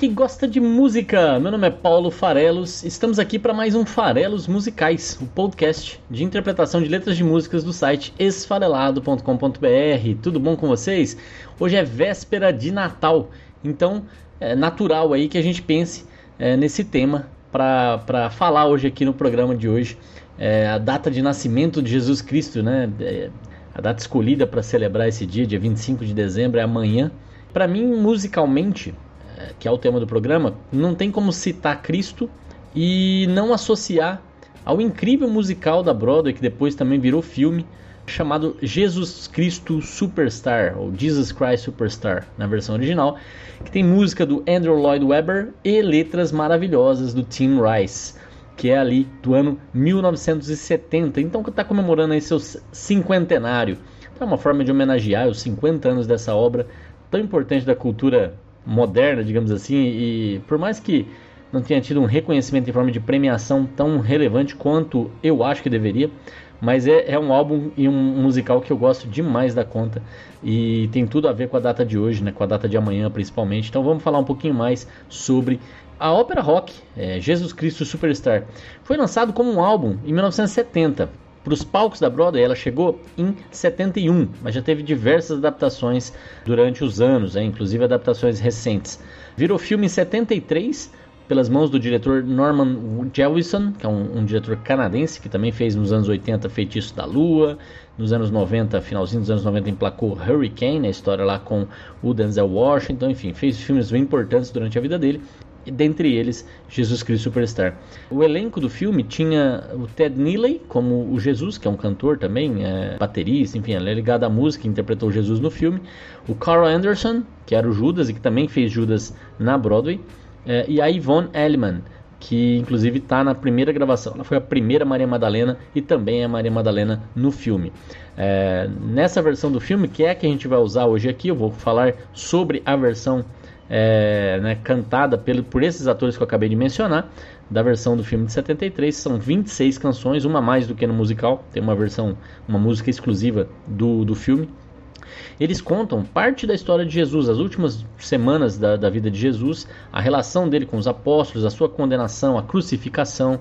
Que gosta de música. Meu nome é Paulo Farelos. Estamos aqui para mais um Farelos Musicais, o podcast de interpretação de letras de músicas do site esfarelado.com.br. Tudo bom com vocês? Hoje é véspera de Natal, então é natural aí que a gente pense é, nesse tema para falar hoje aqui no programa de hoje. É, a data de nascimento de Jesus Cristo, né? É, a data escolhida para celebrar esse dia, dia 25 de dezembro, é amanhã. Para mim, musicalmente, que é o tema do programa, não tem como citar Cristo e não associar ao incrível musical da Broadway, que depois também virou filme, chamado Jesus Cristo Superstar, ou Jesus Christ Superstar, na versão original, que tem música do Andrew Lloyd Webber e letras maravilhosas do Tim Rice, que é ali do ano 1970, então que está comemorando aí seu cinquentenário. Então é uma forma de homenagear os 50 anos dessa obra tão importante da cultura moderna, digamos assim, e por mais que não tenha tido um reconhecimento em forma de premiação tão relevante quanto eu acho que deveria, mas é, é, um álbum e um musical que eu gosto demais da conta e tem tudo a ver com a data de hoje, né, com a data de amanhã principalmente. Então vamos falar um pouquinho mais sobre a ópera rock, é, Jesus Cristo Superstar. Foi lançado como um álbum em 1970 para os palcos da Broadway, ela chegou em 71, mas já teve diversas adaptações durante os anos, né, inclusive adaptações recentes. Virou filme em 73 pelas mãos do diretor Norman Jewison, que é um, um, diretor canadense que também fez nos anos 80 Feitiço da Lua, nos anos 90, finalzinho dos anos 90 emplacou Hurricane, a história lá com o Denzel Washington, enfim, fez filmes bem importantes durante a vida dele dentre eles Jesus Cristo Superstar. O elenco do filme tinha o Ted Neely como o Jesus, que é um cantor também, é baterista, enfim, ele é ligado à música, interpretou Jesus no filme. O Carl Anderson, que era o Judas e que também fez Judas na Broadway, é, e a Yvonne Elliman, que inclusive está na primeira gravação. Ela foi a primeira Maria Madalena e também é a Maria Madalena no filme. É, nessa versão do filme, que é a que a gente vai usar hoje aqui, eu vou falar sobre a versão é, né, cantada pelo, por esses atores que eu acabei de mencionar, da versão do filme de 73. São 26 canções, uma mais do que no musical. Tem uma versão, uma música exclusiva do, do filme. Eles contam parte da história de Jesus, as últimas semanas da, da vida de Jesus, a relação dele com os apóstolos, a sua condenação, a crucificação.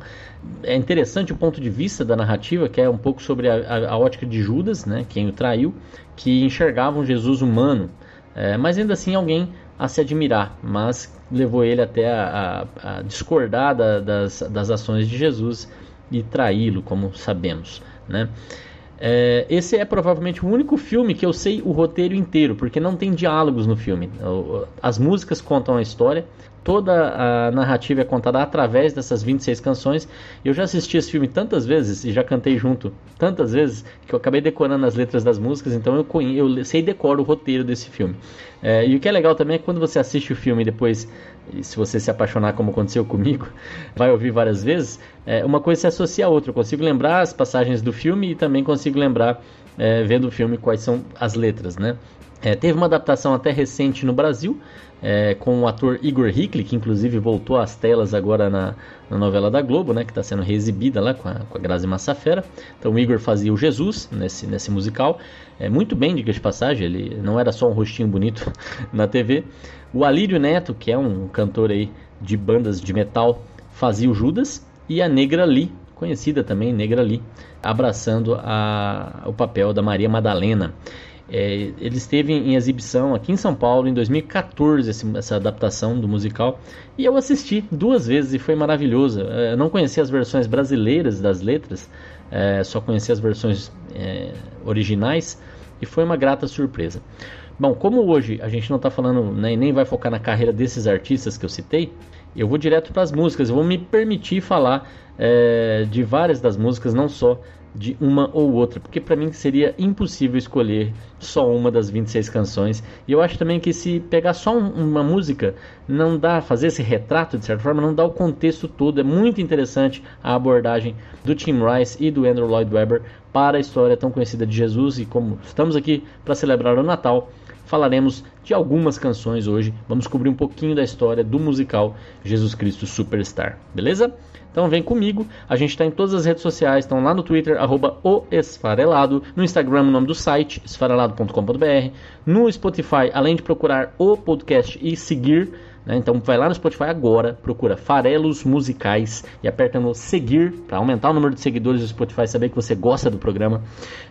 É interessante o ponto de vista da narrativa, que é um pouco sobre a, a, a ótica de Judas, né, quem o traiu, que enxergavam Jesus humano, é, mas ainda assim alguém a se admirar, mas levou ele até a, a, a discordar da, das, das ações de Jesus e traí-lo, como sabemos. Né? É, esse é provavelmente o único filme que eu sei o roteiro inteiro, porque não tem diálogos no filme. As músicas contam a história, toda a narrativa é contada através dessas 26 canções. Eu já assisti esse filme tantas vezes e já cantei junto tantas vezes que eu acabei decorando as letras das músicas, então eu, eu sei decoro o roteiro desse filme. É, e o que é legal também é quando você assiste o filme e depois, se você se apaixonar como aconteceu comigo, vai ouvir várias vezes, é, uma coisa se associa a outra. Eu consigo lembrar as passagens do filme e também consigo lembrar, é, vendo o filme, quais são as letras, né? É, teve uma adaptação até recente no Brasil, é, com o ator Igor Hickley, que inclusive voltou às telas agora na, na novela da Globo, né, que está sendo reexibida lá com a, com a Grazi Massafera. Então o Igor fazia o Jesus nesse, nesse musical, é, muito bem, diga de passagem, ele não era só um rostinho bonito na TV. O Alírio Neto, que é um cantor aí de bandas de metal, fazia o Judas, e a Negra Lee, conhecida também, Negra Lee, abraçando a, o papel da Maria Madalena. É, ele esteve em exibição aqui em São Paulo em 2014, esse, essa adaptação do musical, e eu assisti duas vezes e foi maravilhoso. É, eu não conhecia as versões brasileiras das letras, é, só conhecia as versões é, originais e foi uma grata surpresa. Bom, como hoje a gente não está falando né, nem vai focar na carreira desses artistas que eu citei, eu vou direto para as músicas. Eu vou me permitir falar é, de várias das músicas, não só de uma ou outra, porque para mim seria impossível escolher só uma das 26 canções. E eu acho também que se pegar só um, uma música, não dá fazer esse retrato de certa forma, não dá o contexto todo. É muito interessante a abordagem do Tim Rice e do Andrew Lloyd Webber para a história tão conhecida de Jesus e como estamos aqui para celebrar o Natal, falaremos de algumas canções hoje. Vamos cobrir um pouquinho da história do musical Jesus Cristo Superstar, beleza? Então vem comigo, a gente está em todas as redes sociais, estão lá no Twitter, arroba o Esfarelado, no Instagram o nome do site, esfarelado.com.br, no Spotify, além de procurar o podcast e seguir, né, então vai lá no Spotify agora, procura Farelos Musicais e aperta no seguir para aumentar o número de seguidores do Spotify, saber que você gosta do programa.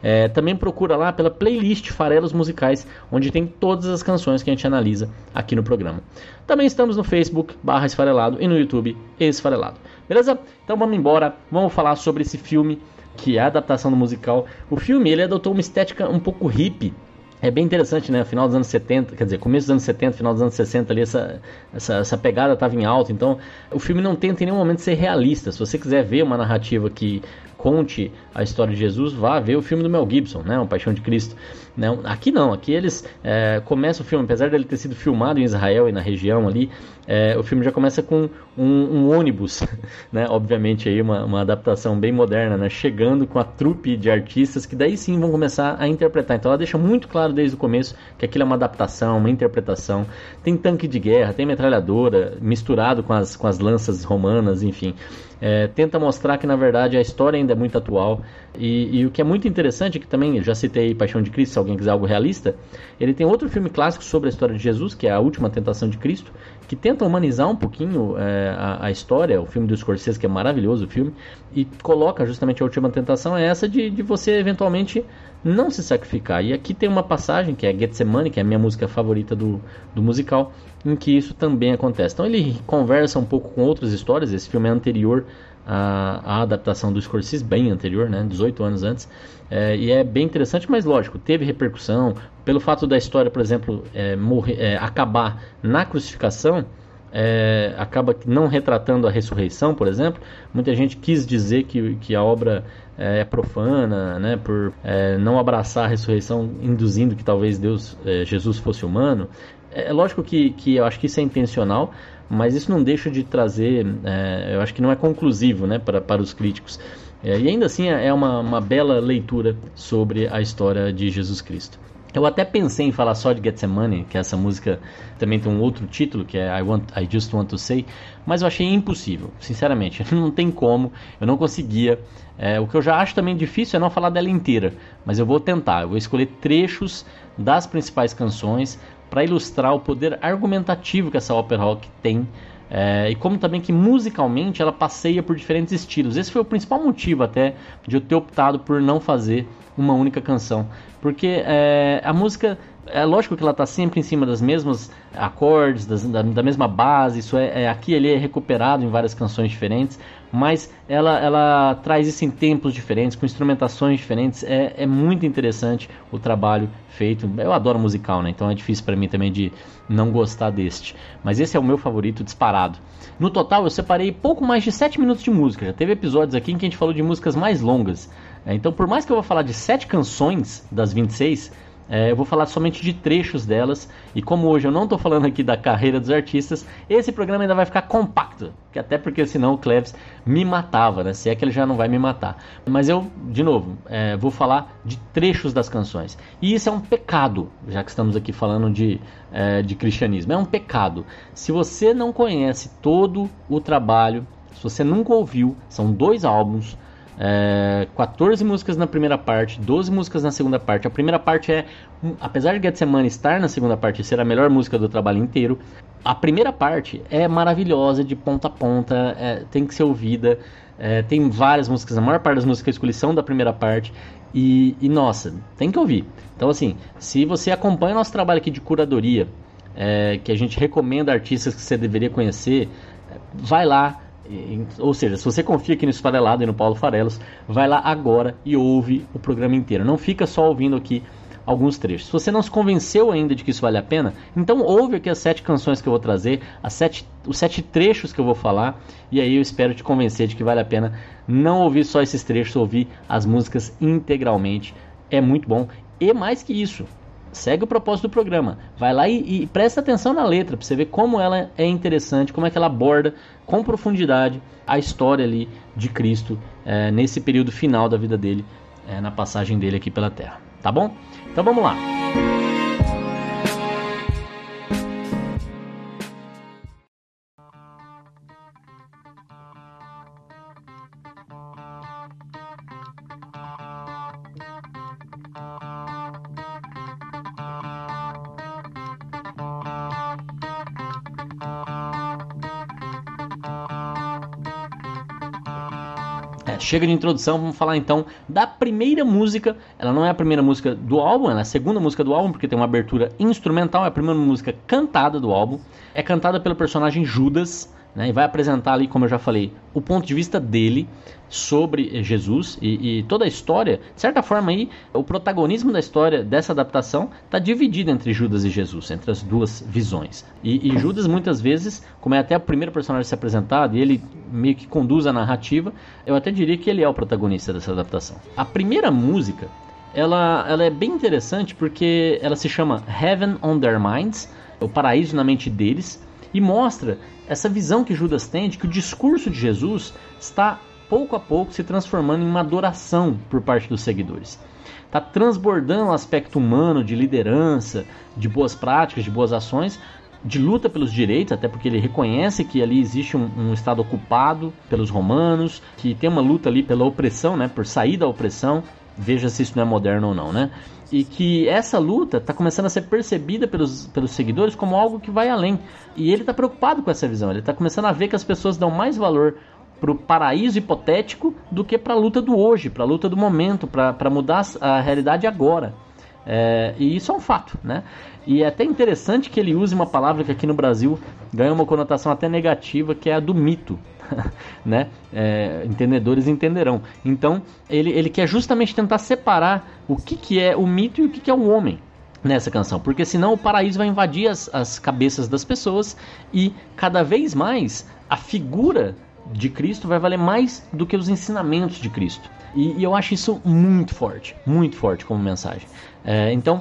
É, também procura lá pela playlist Farelos Musicais, onde tem todas as canções que a gente analisa aqui no programa. Também estamos no Facebook, barra Esfarelado, e no YouTube, Esfarelado. Beleza? Então vamos embora, vamos falar sobre esse filme que é a adaptação do musical. O filme ele adotou uma estética um pouco hippie. É bem interessante, né? Final dos anos 70, quer dizer, começo dos anos 70, final dos anos 60 ali, essa, essa, essa pegada estava em alta. Então, o filme não tenta em nenhum momento ser realista. Se você quiser ver uma narrativa que conte a história de Jesus, vá ver o filme do Mel Gibson, né? O Paixão de Cristo. Não, aqui não, aqui eles é, começam o filme, apesar dele ter sido filmado em Israel e na região ali, é, o filme já começa com um, um ônibus, né? Obviamente aí uma, uma, adaptação bem moderna, né? Chegando com a trupe de artistas que daí sim vão começar a interpretar. Então ela deixa muito claro desde o começo que aquilo é uma adaptação, uma interpretação. Tem tanque de guerra, tem metralhadora misturado com as, com as lanças romanas, enfim. É, tenta mostrar que na verdade a história ainda é muito atual e, e, o que é muito interessante, que também já citei Paixão de Cristo, se alguém quiser algo realista, ele tem outro filme clássico sobre a história de Jesus, que é A Última Tentação de Cristo, que tenta humanizar um pouquinho é, a, a, história, o filme do Scorsese, que é maravilhoso o filme, e coloca justamente a última tentação é essa de, de você eventualmente não se sacrificar. E aqui tem uma passagem, que é Getsemane, que é a minha música favorita do, do musical, em que isso também acontece. Então ele conversa um pouco com outras histórias, esse filme é anterior à, à adaptação do Scorsese, bem anterior, né, 18 anos antes, é, e é bem interessante, mas lógico, teve repercussão, pelo fato da história, por exemplo, é, morrer, é, acabar na crucificação, é, acaba não retratando a ressurreição, por exemplo. Muita gente quis dizer que, que a obra é, é profana, né, por é, não abraçar a ressurreição, induzindo que talvez Deus, Jesus fosse humano. É, lógico que, que eu acho que isso é intencional, mas isso não deixa de trazer, eu acho que não é conclusivo né, para, para os críticos. E ainda assim é uma, uma bela leitura sobre a história de Jesus Cristo. Eu até pensei em falar só de Getsemane, que essa música também tem um outro título, que é I, Want, I Just Want to Say, mas eu achei impossível, sinceramente. Não tem como, eu não conseguia. É, o que eu já acho também difícil é não falar dela inteira, mas eu vou tentar. Eu vou escolher trechos das principais canções para ilustrar o poder argumentativo que essa ópera rock tem é, e como também que musicalmente ela passeia por diferentes estilos. Esse foi o principal motivo até de eu ter optado por não fazer uma única canção. Porque é, a música, é lógico que ela está sempre em cima das mesmas acordes, das, da, da, mesma base, isso é, é aqui ele é recuperado em várias canções diferentes, mas ela, ela traz isso em tempos diferentes, com instrumentações diferentes, é, é muito interessante o trabalho feito. Eu adoro musical, né? Então é difícil para mim também de não gostar deste. Mas esse é o meu favorito disparado. No total eu separei pouco mais de 7 minutos de música. Já teve episódios aqui em que a gente falou de músicas mais longas. É, então, por mais que eu vou falar de 7 canções das 26, é, eu vou falar somente de trechos delas. E como hoje eu não estou falando aqui da carreira dos artistas, esse programa ainda vai ficar compacto. Que até porque senão o Cleves me matava, né? Se é que ele já não vai me matar. Mas eu, de novo, é, vou falar de trechos das canções. E isso é um pecado, já que estamos aqui falando de, é, de cristianismo. É um pecado. Se você não conhece todo o trabalho, se você nunca ouviu, são dois álbuns é, 14 músicas na primeira parte, 12 músicas na segunda parte. A primeira parte é, apesar de Getsemane estar na segunda parte e ser a melhor música do trabalho inteiro, a primeira parte é maravilhosa de ponta a ponta, é, tem que ser ouvida. É, tem várias músicas, a maior parte das músicas que eu escolhi são da primeira parte. E, e, nossa, tem que ouvir. Então, assim, se você acompanha nosso trabalho aqui de curadoria, é, que a gente recomenda artistas que você deveria conhecer, vai lá, ou seja, se você confia aqui no Esfarelado e no Paulo Farelos, vai lá agora e ouve o programa inteiro. Não fica só ouvindo aqui alguns trechos. Se você não se convenceu ainda de que isso vale a pena, então ouve aqui as sete canções que eu vou trazer, as sete, os sete trechos que eu vou falar, e aí eu espero te convencer de que vale a pena não ouvir só esses trechos, ouvir as músicas integralmente. É muito bom. E mais que isso, segue o propósito do programa. Vai lá e, e presta atenção na letra para você ver como ela é interessante, como é que ela aborda com profundidade a história ali de Cristo é, nesse período final da vida dele, é, na passagem dele aqui pela Terra. Tá bom? Então vamos lá. Chega de introdução, vamos falar então da primeira música. Ela não é a primeira música do álbum, ela é a segunda música do álbum, porque tem uma abertura instrumental, é a primeira música cantada do álbum. É cantada pelo personagem Judas, né, e vai apresentar ali, como eu já falei, o ponto de vista dele sobre Jesus e, e, toda a história. De certa forma, aí, o protagonismo da história dessa adaptação está dividido entre Judas e Jesus, entre as duas visões. E, e, Judas, muitas vezes, como é até o primeiro personagem a ser apresentado, e ele meio que conduz a narrativa, eu até diria que ele é o protagonista dessa adaptação. A primeira música. Ela, ela é bem interessante porque ela se chama Heaven on Their Minds, o paraíso na mente deles, e mostra essa visão que Judas tem de que o discurso de Jesus está pouco a pouco se transformando em uma adoração por parte dos seguidores. Está transbordando o aspecto humano de liderança, de boas práticas, de boas ações, de luta pelos direitos, até porque ele reconhece que ali existe um, um, estado ocupado pelos romanos, que tem uma luta ali pela opressão, né, por sair da opressão. Veja se isso não é moderno ou não, né? E que essa luta está começando a ser percebida pelos, pelos seguidores como algo que vai além. E ele está preocupado com essa visão, ele está começando a ver que as pessoas dão mais valor para o paraíso hipotético do que para a luta do hoje, para a luta do momento, para mudar a realidade agora. É, e isso é um fato, né? E é até interessante que ele use uma palavra que aqui no Brasil ganha uma conotação até negativa, que é a do mito. né? É, entendedores entenderão. Então, ele, ele quer justamente tentar separar o que, que é o mito e o que, que é o homem nessa canção, porque senão o paraíso vai invadir as, as cabeças das pessoas e cada vez mais a figura de Cristo vai valer mais do que os ensinamentos de Cristo. E, e eu acho isso muito forte, muito forte como mensagem. É, então,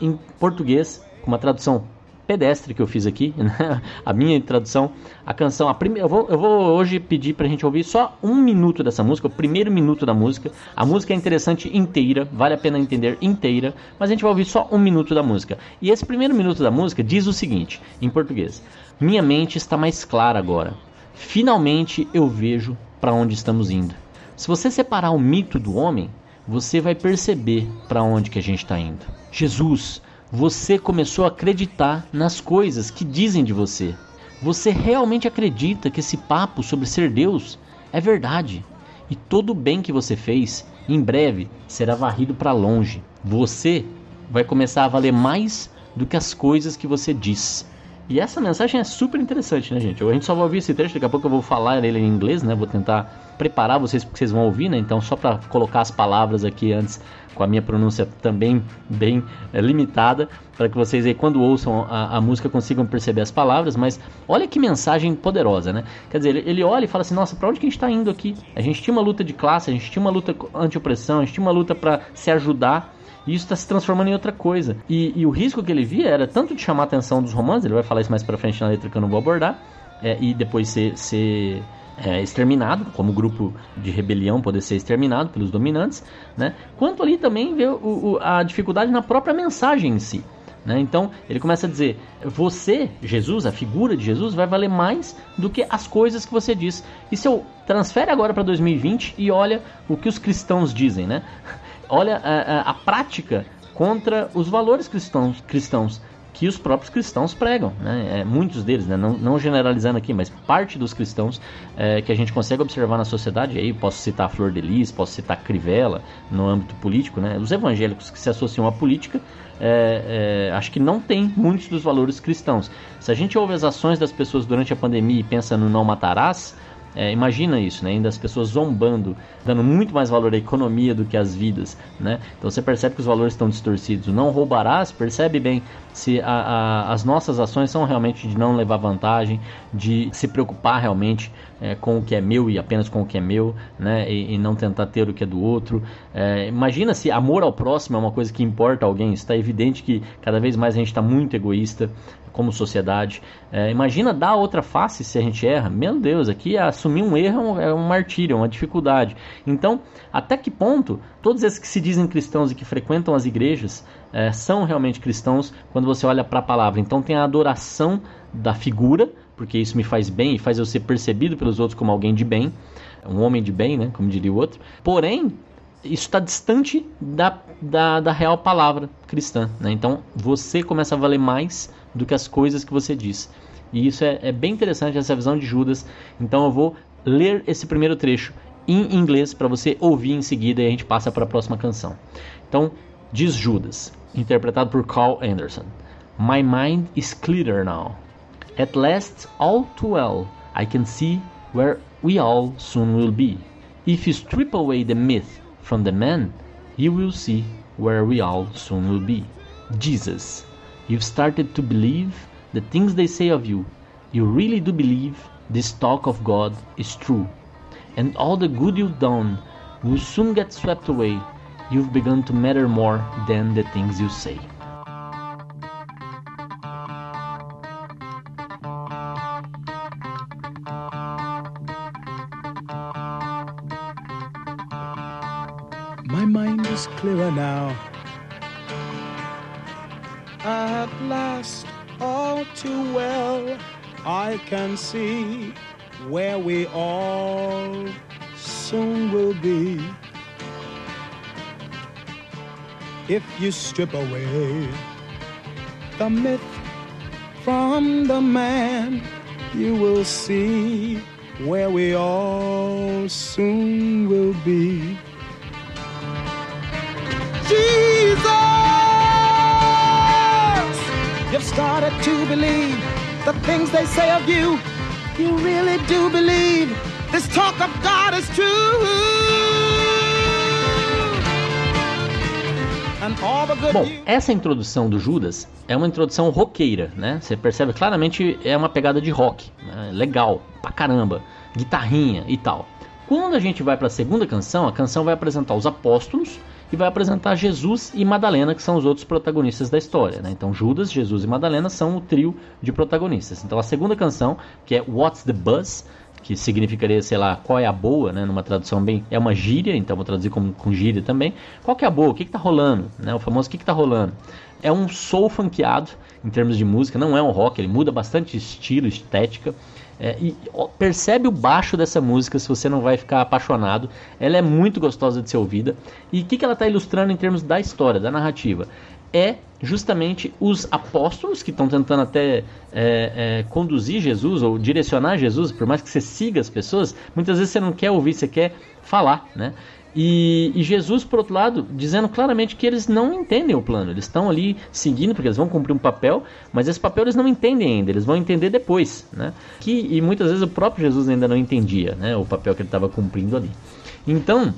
em português, uma tradução pedestre que eu fiz aqui, né? a minha tradução, a canção, a primeira, eu vou, eu vou hoje pedir pra gente ouvir só um minuto dessa música, o primeiro minuto da música. A música é interessante inteira, vale a pena entender inteira, mas a gente vai ouvir só um minuto da música. E esse primeiro minuto da música diz o seguinte, em português: Minha mente está mais clara agora. Finalmente eu vejo para onde estamos indo. Se você separar o mito do homem, você vai perceber para onde que a gente está indo. Jesus você começou a acreditar nas coisas que dizem de você. Você realmente acredita que esse papo sobre ser Deus é verdade. E todo o bem que você fez, em breve, será varrido para longe. Você vai começar a valer mais do que as coisas que você diz. E essa mensagem é super interessante, né, gente? A gente só vai ouvir esse trecho, daqui a pouco eu vou falar ele em inglês, né? Vou tentar preparar vocês porque vocês vão ouvir, né? Então, só para colocar as palavras aqui antes com a minha pronúncia também bem é, limitada, para que vocês aí quando ouçam a, a, música consigam perceber as palavras, mas olha que mensagem poderosa, né? Quer dizer, ele, ele olha e fala assim, nossa, para onde que a gente está indo aqui? A gente tinha uma luta de classe, a gente tinha uma luta anti-opressão, a gente tinha uma luta para se ajudar, e isso está se transformando em outra coisa. E, e, o risco que ele via era tanto de chamar a atenção dos romanos, ele vai falar isso mais para frente na letra que eu não vou abordar, é, e depois ser, ser é, exterminado, como grupo de rebelião poder ser exterminado pelos dominantes, né? quanto ali também vê o, o, a dificuldade na própria mensagem em si. Né? Então ele começa a dizer: você, Jesus, a figura de Jesus, vai valer mais do que as coisas que você diz. E se eu transfere agora para 2020 e olha o que os cristãos dizem, né? Olha a, a, a prática contra os valores cristãos, cristãos que os próprios cristãos pregam, né? É, muitos deles, né? não, não, generalizando aqui, mas parte dos cristãos é, que a gente consegue observar na sociedade, aí posso citar Flor de Lis, posso citar Crivella no âmbito político, né? os evangélicos que se associam à política, é, é, acho que não tem muitos dos valores cristãos. Se a gente ouve as ações das pessoas durante a pandemia e pensa no não matarás, É, imagina isso, né? Ainda as pessoas zombando, dando muito mais valor à economia do que às vidas, né? Então você percebe que os valores estão distorcidos. Não roubarás, percebe bem se a, a, as nossas ações são realmente de não levar vantagem, de se preocupar realmente é, com o que é meu e apenas com o que é meu, né? E, e não tentar ter o que é do outro. É, imagina se amor ao próximo é uma coisa que importa a alguém. Está evidente que cada vez mais a gente está muito egoísta como sociedade. É, imagina dar outra face se a gente erra. Meu Deus, aqui assumir um erro é um, é um martírio, é uma dificuldade. Então, até que ponto todos esses que se dizem cristãos e que frequentam as igrejas é, são realmente cristãos quando você olha para a palavra? Então, tem a adoração da figura, porque isso me faz bem e faz eu ser percebido pelos outros como alguém de bem, um homem de bem, né, como diria o outro. Porém, isso está distante da, da, da, real palavra cristã. Né? Então você começa a valer mais do que as coisas que você diz. E isso é, é bem interessante, essa visão de Judas. Então eu vou ler esse primeiro trecho em inglês para você ouvir em seguida e a gente passa para a próxima canção. Então, diz Judas, interpretado por Carl Anderson: My mind is clearer now. At last, all too well, I can see where we all soon will be. If you strip away the myth from the man, you will see where we all soon will be. Jesus, You've started to believe the things they say of you. You really do believe this talk of God is true. And all the good you've done will soon get swept away. You've begun to matter more than the things you say. My mind is clearer now. At last, all too well, I can see where we all soon will be. If you strip away the myth from the man, you will see where we all soon will be. Jesus! Started to believe the things they say of you. You really do believe this talk of God is true. Bom, essa introdução do Judas é uma introdução roqueira, né? Você percebe claramente é uma pegada de rock, né? legal, pra caramba, guitarrinha e tal. Quando a gente vai para a segunda canção, a canção vai apresentar os apóstolos e vai apresentar Jesus e Madalena, que são os outros protagonistas da história. Né? Então, Judas, Jesus e Madalena são o trio de protagonistas. Então, a segunda canção, que é What's the Buzz, que significaria, sei lá, qual é a boa, né? Numa tradução bem. É uma gíria, então vou traduzir como com gíria também. Qual que é a boa? O que, que tá rolando? Né? O famoso o que, que tá rolando? É um soul funkeado em termos de música, não é um rock, ele muda bastante estilo, estética. É, e percebe o baixo dessa música se você não vai ficar apaixonado. Ela é muito gostosa de ser ouvida. E o que, que ela está ilustrando em termos da história, da narrativa? É justamente os apóstolos que estão tentando até é, é, conduzir Jesus ou direcionar Jesus, por mais que você siga as pessoas, muitas vezes você não quer ouvir, você quer falar, né? E, e, Jesus, por outro lado, dizendo claramente que eles não entendem o plano. Eles estão ali seguindo, porque eles vão cumprir um papel, mas esse papel eles não entendem ainda, eles vão entender depois. Né? Que, e muitas vezes o próprio Jesus ainda não entendia né, o papel que ele estava cumprindo ali. Então,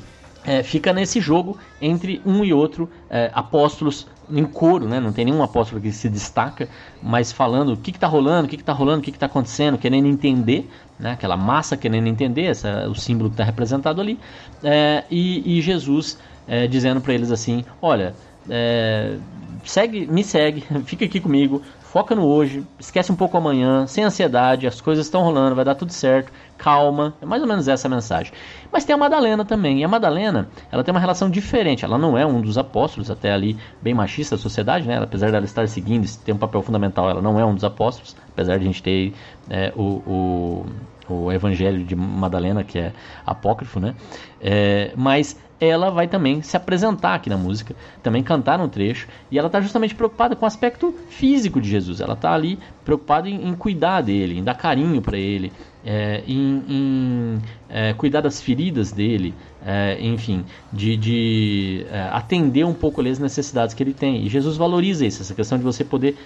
é, fica nesse jogo entre um e outro é, apóstolos em coro, né? Não tem nenhum apóstolo que se destaca, mas falando o que está rolando, o que está rolando, o que está acontecendo, querendo entender, né? Aquela massa querendo entender, essa, o símbolo que está representado ali, é, e, e, Jesus é, dizendo para eles assim: olha, é, segue, me segue, fica aqui comigo, foca no hoje, esquece um pouco amanhã, sem ansiedade, as coisas estão rolando, vai dar tudo certo, calma. É mais ou menos essa a mensagem. Mas tem a Madalena também, e a Madalena, ela tem uma relação diferente, ela não é um dos apóstolos, até ali bem machista da sociedade, né? apesar dela estar seguindo, ter um papel fundamental, ela não é um dos apóstolos, apesar de a gente ter é, o, o o Evangelho de Madalena, que é apócrifo, né? É, mas ela vai também se apresentar aqui na música, também cantar um trecho, e ela está justamente preocupada com o aspecto físico de Jesus. Ela está ali preocupada em, em, cuidar dele, em dar carinho para ele, é, em, em é, cuidar das feridas dele, é, enfim, de, de atender um pouco ali as necessidades que ele tem. E Jesus valoriza isso, essa questão de você poder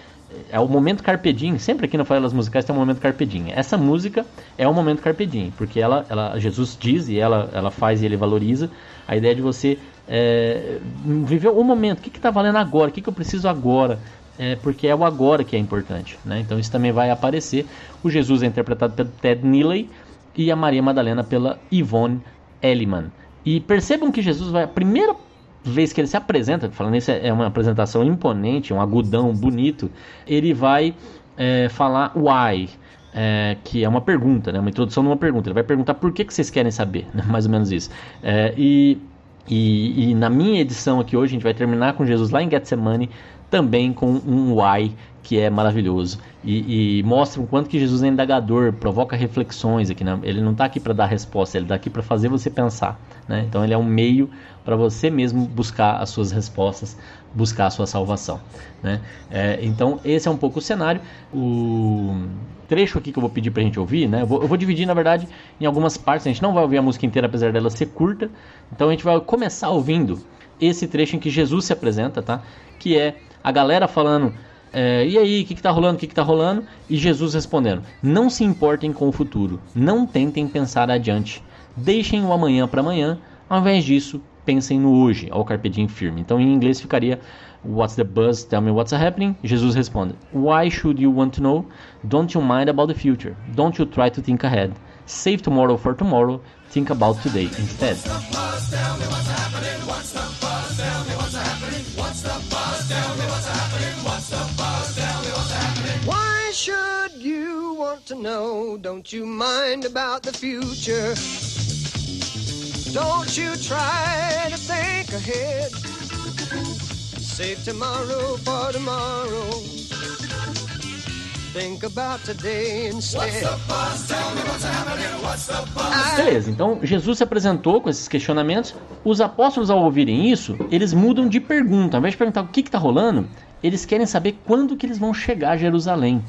é o momento carpe diem. Sempre aqui no Farelas Musicais tem um momento carpe diem. Essa música é o momento carpe diem, porque ela, ela Jesus diz e ela, ela faz e ele valoriza a ideia de você é, viver o momento. O que está valendo agora? O que, que eu preciso agora? É, porque é o agora que é importante. Né? Então isso também vai aparecer. O Jesus é interpretado pelo Ted Neely e a Maria Madalena pela Yvonne Elliman. E percebam que Jesus vai. A primeira vez que ele se apresenta, falando isso é uma apresentação imponente, um agudão bonito, ele vai é, falar why. É, que é uma pergunta, né? uma introdução numa pergunta. Ele vai perguntar por que, que vocês querem saber, né? mais ou menos isso. É, e, e, e, na minha edição aqui hoje, a gente vai terminar com Jesus lá em Getsemane, também com um why que é maravilhoso e, e, mostra o quanto que Jesus é indagador, provoca reflexões aqui. Né? Ele não está aqui para dar resposta, ele está aqui para fazer você pensar. Né? Então ele é um meio para você mesmo buscar as suas respostas, buscar a sua salvação. Né? É, então esse é um pouco o cenário. O trecho aqui que eu vou pedir para a gente ouvir, né? Eu vou, eu vou dividir na verdade em algumas partes. A gente não vai ouvir a música inteira, apesar dela ser curta. Então a gente vai começar ouvindo esse trecho em que Jesus se apresenta, tá? Que é a galera falando é, e aí, o que, está rolando? O que, está rolando? E Jesus respondendo: Não se importem com o futuro, não tentem pensar adiante, deixem o amanhã para amanhã, ao invés disso, pensem no hoje, ao carpe diem firme. Então, em inglês ficaria: What's the buzz? Tell me what's happening. Jesus responde: Why should you want to know? Don't you mind about the future? Don't you try to think ahead? Save tomorrow for tomorrow. Think about today instead. Why want to know? Don't you mind about the future? Don't you try to think ahead. Save tomorrow for tomorrow. Think about today instead. Beleza, então Jesus se apresentou com esses questionamentos. Os apóstolos, ao ouvirem isso, eles mudam de pergunta. Ao invés de perguntar o que está rolando, eles querem saber quando que eles vão chegar a Jerusalém.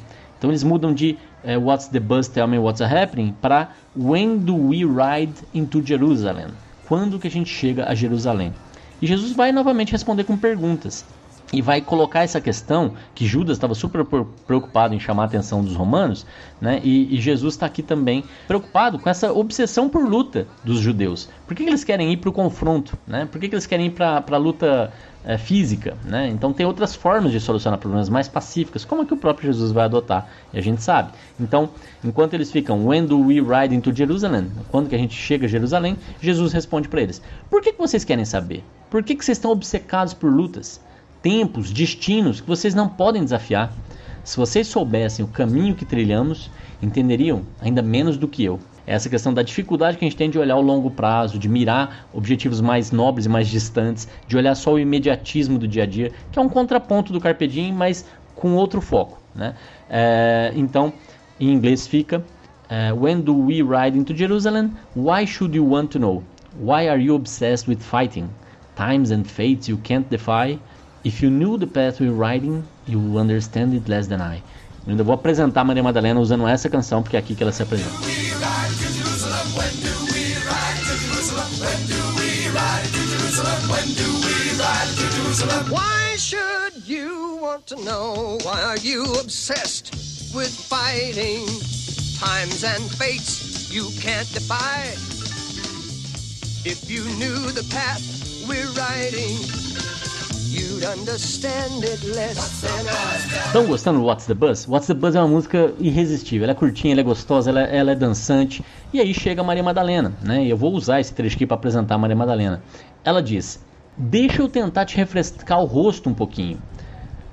Então eles mudam de uh, What's the bus? Tell me what's happening para When do we ride into Jerusalem? Quando que a gente chega a Jerusalém? E Jesus vai novamente responder com perguntas e vai colocar essa questão que Judas estava super preocupado em chamar a atenção dos romanos, né? E, e Jesus está aqui também preocupado com essa obsessão por luta dos judeus. Por que, que eles querem ir para o confronto, né? Por que, que eles querem ir para a luta é, física, né? Então tem outras formas de solucionar problemas mais pacíficas, como é que o próprio Jesus vai adotar, e a gente sabe. Então, enquanto eles ficam, when do we ride into Jerusalem? Quando que a gente chega a Jerusalém? Jesus responde para eles: Por que, que vocês querem saber? Por que, que vocês estão obcecados por lutas? Tempos, destinos que vocês não podem desafiar. Se vocês soubessem o caminho que trilhamos, entenderiam ainda menos do que eu. Essa questão da dificuldade que a gente tem de olhar o longo prazo, de mirar objetivos mais nobres e mais distantes, de olhar só o imediatismo do dia a dia, que é um contraponto do Carpe Diem, mas com outro foco. Né? É, então, em inglês fica uh, When do we ride into Jerusalem? Why should you want to know? Why are you obsessed with fighting? Times and fates you can't defy? If you knew the path we're riding, you understand it less than I. Eu ainda vou apresentar Maria Madalena usando essa canção, porque é aqui que ela se apresenta. Why should you want to know? Why are you obsessed with fighting? Times and fates you can't defy. If you knew the path we're riding, Estão gostando do What's the Buzz? What's the Buzz é uma música irresistível. Ela é curtinha, ela é gostosa, ela, ela é dançante. E aí chega a Maria Madalena, né? E eu vou usar esse trecho aqui para apresentar a Maria Madalena. Ela diz: Deixa eu tentar te refrescar o rosto um pouquinho.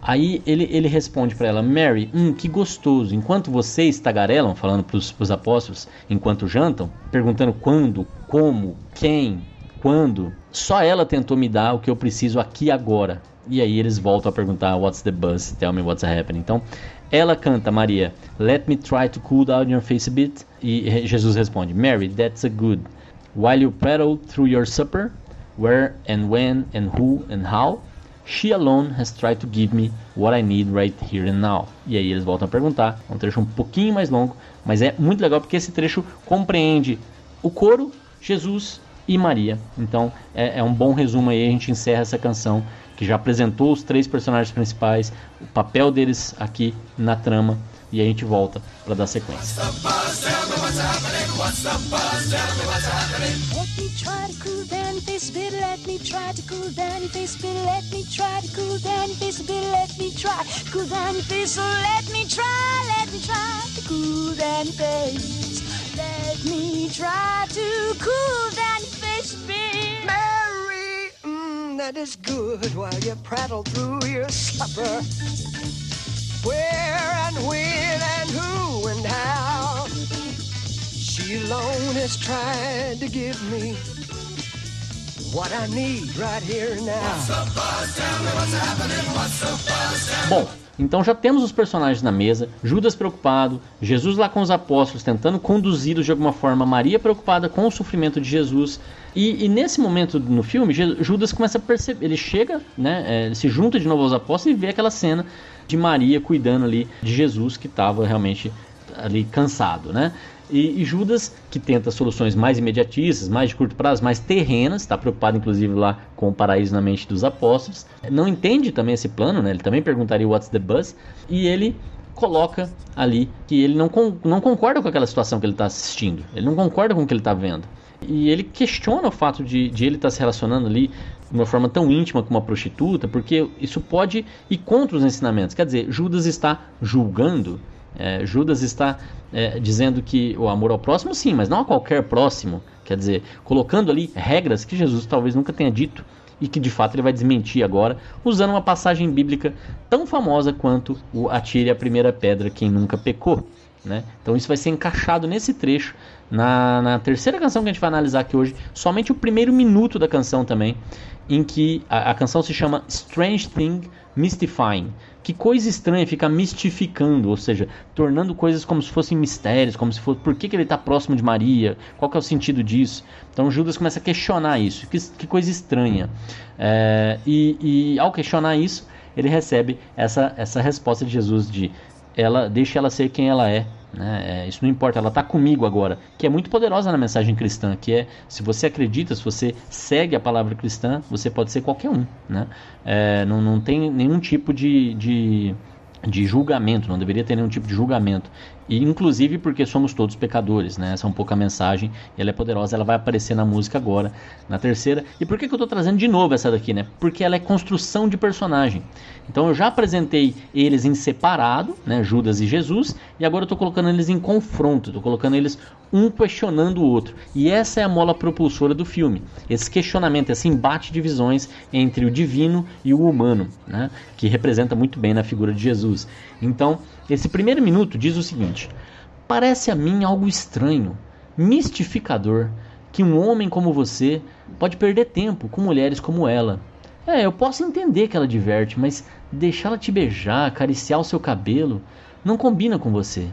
Aí ele, ele responde para ela: Mary, hum, que gostoso. Enquanto vocês tagarelam, falando para os apóstolos, enquanto jantam, perguntando quando, como, quem, quando só ela tentou me dar o que eu preciso aqui agora. E aí eles voltam a perguntar What's the buzz? Tell me what's happening. Então, ela canta, Maria, Let me try to cool down your face a bit. E Jesus responde, Mary, that's a good. While you prattle through your supper, where and when and who and how, she alone has tried to give me what I need right here and now. E aí eles voltam a perguntar, é um trecho um pouquinho mais longo, mas é muito legal porque esse trecho compreende o coro, Jesus e Maria. Então é, é um bom resumo aí, a gente encerra essa canção que já apresentou os três personagens principais, o papel deles aqui na trama e a gente volta para dar sequência. Let me try to cool down your face a bit. Let me try to cool down your face a bit. Let me try to cool down your face. So let me try, let me try to cool down your face. Let me try to cool down your face a bit. Mary, mm, that is good while you prattle through your supper. Where and when and who and how. She alone has tried to give me what I need right here and now. Bom, então já temos os personagens na mesa, Judas preocupado, Jesus lá com os apóstolos tentando conduzi-los de alguma forma, Maria preocupada com o sofrimento de Jesus. E, e nesse momento no filme, Judas começa a perceber, ele chega, né, é, se junta de novo aos apóstolos e vê aquela cena de Maria cuidando ali de Jesus que estava realmente ali cansado, né? E, e Judas, que tenta soluções mais imediatistas, mais de curto prazo, mais terrenas, está preocupado inclusive lá com o paraíso na mente dos apóstolos, não entende também esse plano, né? Ele também perguntaria what's the buzz, e ele coloca ali que ele não, con- não concorda com aquela situação que ele está assistindo, ele não concorda com o que ele está vendo. E ele questiona o fato de, de ele estar se relacionando ali de uma forma tão íntima com uma prostituta, porque isso pode ir contra os ensinamentos. Quer dizer, Judas está julgando, é, Judas está é, dizendo que o amor ao próximo, sim, mas não a qualquer próximo. Quer dizer, colocando ali regras que Jesus talvez nunca tenha dito e que de fato ele vai desmentir agora, usando uma passagem bíblica tão famosa quanto o Atire a primeira pedra quem nunca pecou. Né? Então isso vai ser encaixado nesse trecho, na, na terceira canção que a gente vai analisar aqui hoje, somente o primeiro minuto da canção também, em que a, a canção se chama Strange Thing Mystifying. Que coisa estranha fica mistificando, ou seja, tornando coisas como se fossem mistérios, como se fosse por que, que ele está próximo de Maria, qual que é o sentido disso. Então Judas começa a questionar isso, que, que coisa estranha. É, e, e ao questionar isso, ele recebe essa, essa resposta de Jesus de ela deixa ela ser quem ela é. Né? É, isso não importa, ela está comigo agora, que é muito poderosa na mensagem cristã, que é se você acredita, se você segue a palavra cristã, você pode ser qualquer um. Né? É, não, não tem nenhum tipo de, de, de julgamento, não deveria ter nenhum tipo de julgamento. E inclusive porque somos todos pecadores, né? Essa é um pouco a mensagem, e ela é poderosa, ela vai aparecer na música agora, na terceira. E por que, que eu estou trazendo de novo essa daqui, né? Porque ela é construção de personagem. Então eu já apresentei eles em separado, né? Judas e Jesus, e agora eu estou colocando eles em confronto, estou colocando eles um questionando o outro. E essa é a mola propulsora do filme. Esse questionamento, esse embate de visões entre o divino e o humano, né? Que representa muito bem na figura de Jesus. Então, esse primeiro minuto diz o seguinte: Parece a mim algo estranho, mistificador, que um homem como você pode perder tempo com mulheres como ela. É, eu posso entender que ela diverte, mas deixá-la te beijar, acariciar o seu cabelo, não combina com você.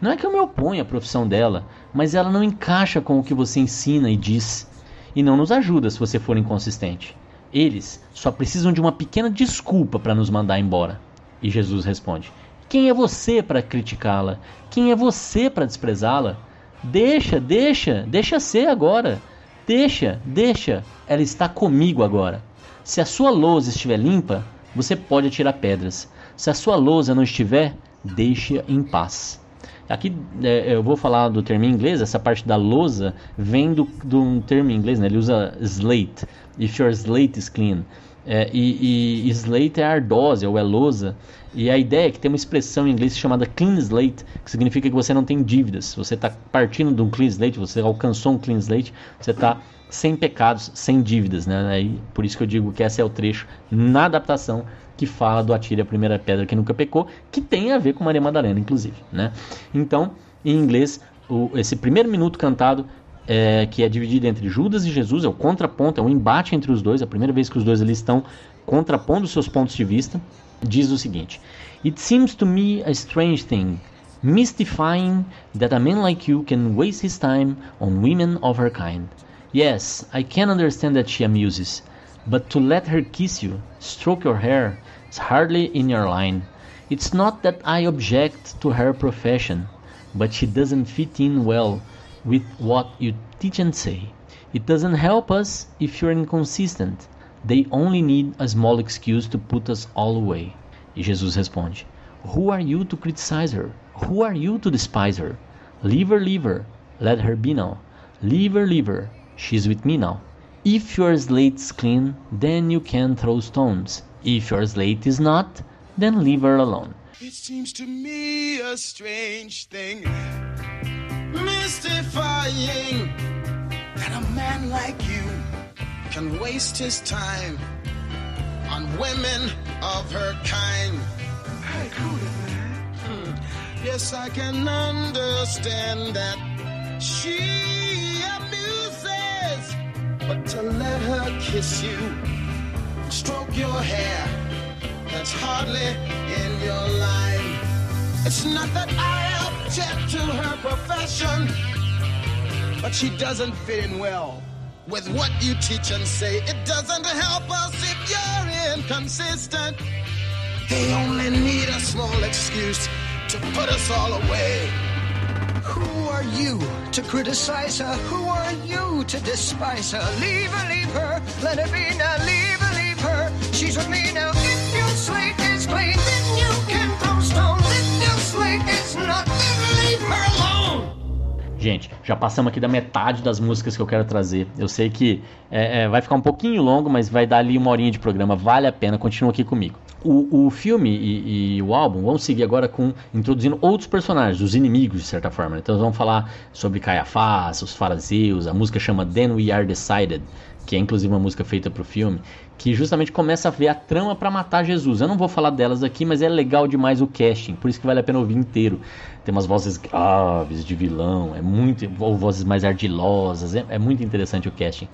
Não é que eu me oponho à profissão dela, mas ela não encaixa com o que você ensina e diz. E não nos ajuda se você for inconsistente. Eles só precisam de uma pequena desculpa para nos mandar embora. E Jesus responde: Quem é você para criticá-la? Quem é você para desprezá-la? Deixa, deixa, deixa ser agora. Deixa, deixa. Ela está comigo agora. Se a sua lousa estiver limpa, você pode atirar pedras. Se a sua lousa não estiver, deixe-a em paz. Aqui é, eu vou falar do termo em inglês, essa parte da lousa vem do, do termo em inglês, né? ele usa slate, if your slate is clean. É, e, e, slate é ardósia ou é lousa. E a ideia é que tem uma expressão em inglês chamada clean slate, que significa que você não tem dívidas. Você está partindo de um clean slate, você alcançou um clean slate, você está sem pecados, sem dívidas. Né? Aí, por isso que eu digo que esse é o trecho na adaptação que fala do atire a primeira pedra que nunca pecou, que tem a ver com Maria Madalena, inclusive. Né? Então, em inglês, o, esse primeiro minuto cantado é, que é dividido entre Judas e Jesus, é o contraponto, é o embate entre os dois, é a primeira vez que os dois ali estão contrapondo seus pontos de vista, diz o seguinte: It seems to me a strange thing, mystifying that a man like you can waste his time on women of her kind. Yes, I can understand that she amuses, but to let her kiss you, stroke your hair, is hardly in your line. It's not that I object to her profession, but she doesn't fit in well with what you teach and say. It doesn't help us if you're inconsistent. They only need a small excuse to put us all away. E Jesus responde: Who are you to criticize her? Who are you to despise her? Leave her, leave her. Let her be now. Leave her, leave her. She's with me now. If your slate's clean, then you can throw stones. If your slate is not, then leave her alone. It seems to me a strange thing, mystifying, that a man like you can waste his time on women of her kind. Hey, cool man. Hmm. Yes, I can understand that she amuses, but to let her kiss you, stroke your hair that's hardly in your line. It's not that I object to her profession, but she doesn't fit in well with what you teach and say. It doesn't help us if you're inconsistent. They only need a small excuse to put us all away. Who are you to criticize her? Who are you to despise her? Leave her, leave her, let her be now. Leave her, leave her. She's with me now. If your slate is clean, then you can throw stones. If your slate is not, then leave her alone. Gente, já passamos aqui da metade das músicas que eu quero trazer. Eu sei que é, é, vai ficar um pouquinho longo, mas vai dar ali uma horinha de programa. Vale a pena, continua aqui comigo. O, o filme e, e o álbum vão seguir agora com introduzindo outros personagens, os inimigos, de certa forma. Então vamos falar sobre Caiafás, os fariseus, a música chama Then We Are Decided, que é inclusive uma música feita para o filme, que justamente começa a ver a trama para matar Jesus. Eu não vou falar delas aqui, mas é legal demais o casting, por isso que vale a pena ouvir inteiro. Tem umas vozes graves de vilão, é muito, ou vozes mais ardilosas, é, é muito interessante o casting.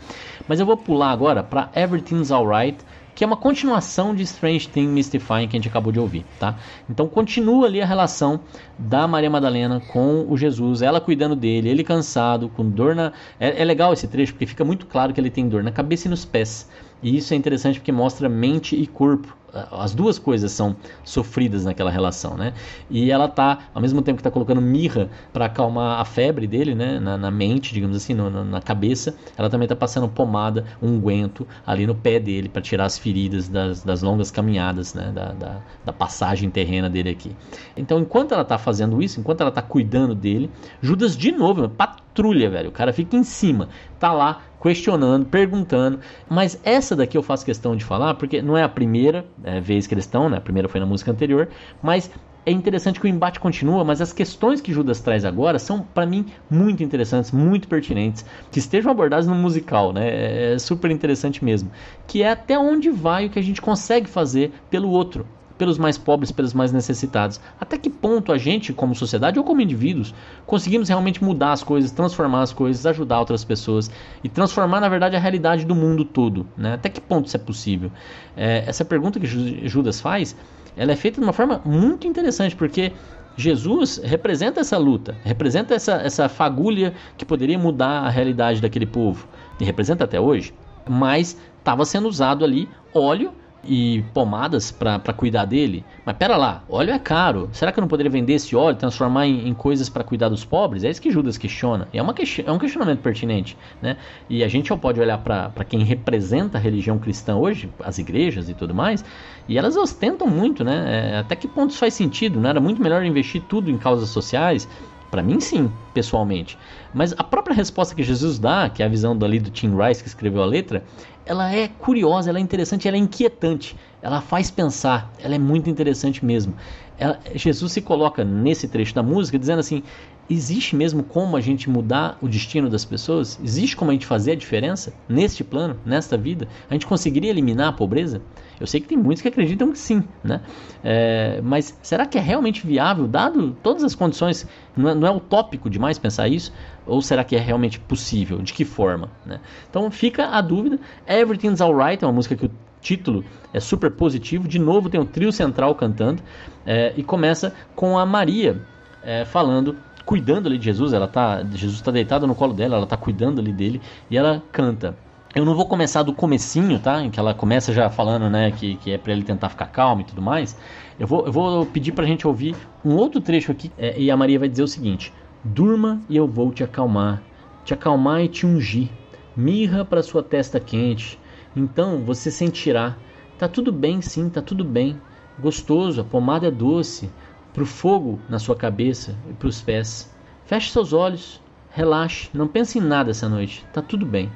Mas eu vou pular agora para Everything's Alright, que é uma continuação de Strange Thing Mystifying que a gente acabou de ouvir, tá? Então continua ali a relação da Maria Madalena com o Jesus, ela cuidando dele, ele cansado, com dor na. É, é legal esse trecho porque fica muito claro que ele tem dor na cabeça e nos pés. E isso é interessante porque mostra mente e corpo. As duas coisas são sofridas naquela relação, né? E ela tá, ao mesmo tempo que tá colocando mirra para acalmar a febre dele, né? Na, na mente, digamos assim, no, na, na cabeça, ela também tá passando pomada, unguento ali no pé dele para tirar as feridas das, das longas caminhadas, né? Da, da, da, passagem terrena dele aqui. Então, enquanto ela tá fazendo isso, enquanto ela tá cuidando dele, Judas de novo, patrulha, velho. O cara fica em cima, tá lá questionando, perguntando. Mas essa daqui eu faço questão de falar porque não é a primeira é, vez que eles estão, né? A primeira foi na música anterior, mas é interessante que o embate continua, mas as questões que Judas traz agora são, para mim, muito interessantes, muito pertinentes, que estejam abordadas no musical, né? É super interessante mesmo. Que é até onde vai o que a gente consegue fazer pelo outro, pelos mais pobres, pelos mais necessitados. Até que ponto a gente, como sociedade ou como indivíduos, conseguimos realmente mudar as coisas, transformar as coisas, ajudar outras pessoas e transformar, na verdade, a realidade do mundo todo? Né? Até que ponto isso é possível? É, essa pergunta que Judas faz, ela é feita de uma forma muito interessante, porque Jesus representa essa luta, representa essa, essa fagulha que poderia mudar a realidade daquele povo, e representa até hoje, mas estava sendo usado ali óleo e pomadas para cuidar dele. Mas pera lá, óleo é caro. Será que eu não poderia vender esse óleo, transformar em, em coisas para cuidar dos pobres? É isso que Judas questiona. É, uma, é um questionamento pertinente. Né? E a gente pode olhar para quem representa a religião cristã hoje, as igrejas e tudo mais, e elas ostentam muito. Né? É, até que ponto isso faz sentido? Não era muito melhor investir tudo em causas sociais? Para mim, sim, pessoalmente. Mas a própria resposta que Jesus dá, que é a visão dali do Tim Rice que escreveu a letra, ela é curiosa, ela é interessante, ela é inquietante, ela faz pensar, ela é muito interessante mesmo. Ela, Jesus se coloca nesse trecho da música dizendo assim: existe mesmo como a gente mudar o destino das pessoas? Existe como a gente fazer a diferença neste plano, nesta vida? A gente conseguiria eliminar a pobreza? Eu sei que tem muitos que acreditam que sim, né? É, mas será que é realmente viável, dado todas as condições? Não é, não é utópico demais pensar isso? Ou será que é realmente possível? De que forma? Né? Então fica a dúvida. Everything's Alright é uma música que o título é super positivo. De novo tem o trio central cantando é, e começa com a Maria é, falando cuidando ali de Jesus, ela tá, Jesus está deitado no colo dela, ela está cuidando ali dele e ela canta. Eu não vou começar do comecinho, tá? Em que ela começa já falando, né, que, que é para ele tentar ficar calmo e tudo mais. Eu vou, eu vou pedir pra gente ouvir um outro trecho aqui é, e a Maria vai dizer o seguinte: Durma e eu vou te acalmar. te acalmar e te ungir, mirra para sua testa quente. Então você sentirá, tá tudo bem, sim, tá tudo bem. Gostoso, a pomada é doce, pro fogo na sua cabeça e pros pés. Feche seus olhos, relaxe, não pense em nada essa noite, tá tudo bem.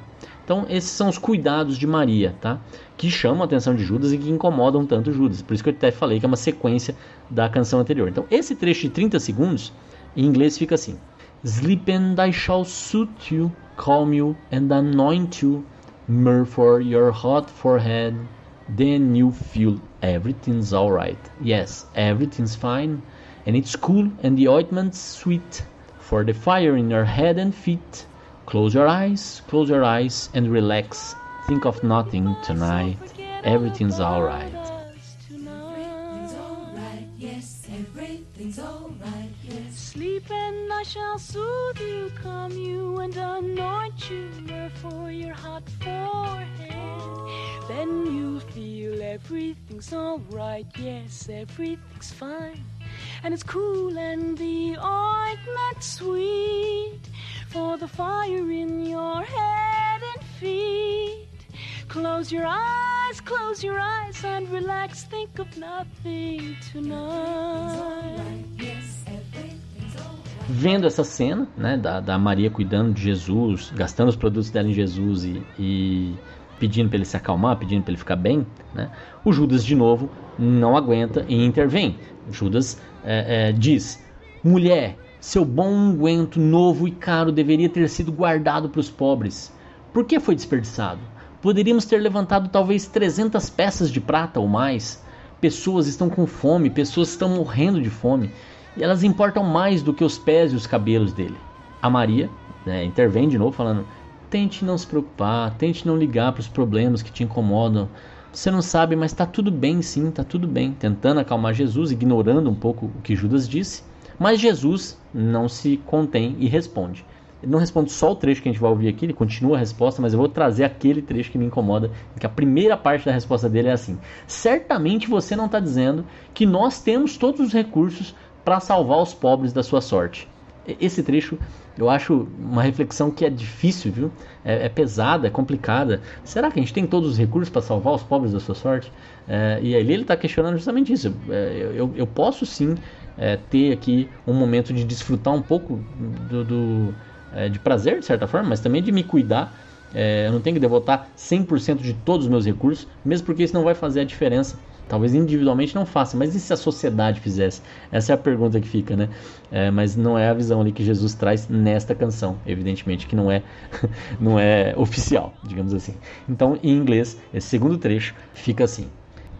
Então, esses são os cuidados de Maria, tá? Que chamam a atenção de Judas e que incomodam tanto Judas. Por isso que eu até falei que é uma sequência da canção anterior. Então, esse trecho de 30 segundos, em inglês fica assim: Sleep and I shall soothe you, calm you and anoint you, myrrh for your hot forehead. Then you feel everything's alright. Yes, everything's fine, and it's cool and the ointment's sweet. For the fire in your head and feet. Close your eyes, close your eyes and relax. Think of nothing tonight. Everything's alright. Yes, everything's alright, yes. Sleep and I shall soothe you, calm you, and anoint you for your hot forehead. Then you feel everything's alright, yes, everything's fine. And it's cool and the ointment sweet for the fire in your head and feet. Close your eyes, close your eyes and relax. Think of nothing tonight. Vendo essa cena, né, da, da Maria cuidando de Jesus, gastando os produtos dela em Jesus e, e pedindo para ele se acalmar, pedindo para ele ficar bem, né, o Judas de novo não aguenta e intervém. Judas é, é, diz: mulher, seu bom unguento novo e caro deveria ter sido guardado para os pobres. Por que foi desperdiçado? Poderíamos ter levantado talvez 300 peças de prata ou mais. Pessoas estão com fome, pessoas estão morrendo de fome. E elas importam mais do que os pés e os cabelos dele. A Maria né, intervém de novo, falando: tente não se preocupar, tente não ligar para os problemas que te incomodam. Você não sabe, mas está tudo bem, sim, está tudo bem. Tentando acalmar Jesus, ignorando um pouco o que Judas disse. Mas Jesus não se contém e responde. Ele não responde só o trecho que a gente vai ouvir aqui, ele continua a resposta, mas eu vou trazer aquele trecho que me incomoda, que a primeira parte da resposta dele é assim: Certamente você não está dizendo que nós temos todos os recursos para salvar os pobres da sua sorte. Esse trecho eu acho uma reflexão que é difícil, viu? É, é pesada, é complicada. Será que a gente tem todos os recursos para salvar os pobres da sua sorte? É, e ali ele está questionando justamente isso. É, eu, eu posso sim é, ter aqui um momento de desfrutar um pouco do, do é, de prazer, de certa forma, mas também de me cuidar. É, eu não tenho que devotar 100% de todos os meus recursos, mesmo porque isso não vai fazer a diferença. Talvez individualmente não faça, mas e se a sociedade fizesse? Essa é a pergunta que fica, né? É, mas não é a visão ali que Jesus traz nesta canção, evidentemente que não é, não é oficial, digamos assim. Então, em inglês, esse segundo trecho fica assim: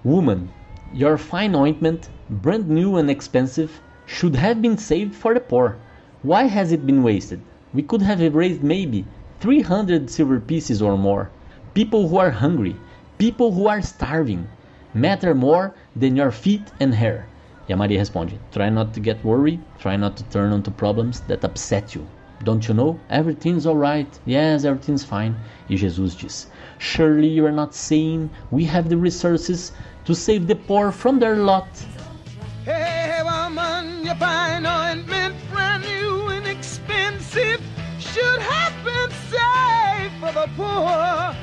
Woman, your fine ointment, brand new and expensive, should have been saved for the poor. Why has it been wasted? We could have raised maybe 300 silver pieces or more. People who are hungry, people who are starving, matter more than your feet and hair. E a Maria responde: Try not to get worried, try not to turn onto problems that upset you. Don't you know? Everything's alright. Yes, everything's fine. E Jesus diz: Surely you are not saying we have the resources to save the poor from their lot. Hey, woman, your fine ointment, brand new and expensive, should have been saved for the poor.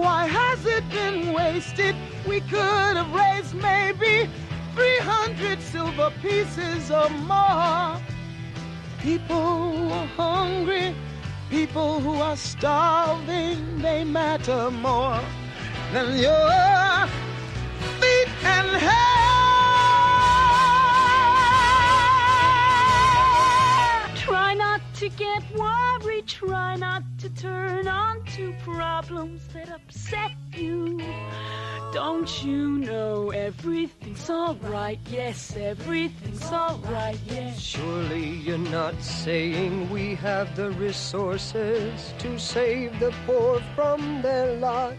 Why has it been wasted? We could have raised maybe 300 silver pieces or more. People who are hungry, people who are starving, they matter more than your feet and hair. Try not to get worried, try not to turn on to problems that upset you. Don't you know everything's alright? Yes, everything's alright, yes. Surely you're not saying we have the resources to save the poor from their lot.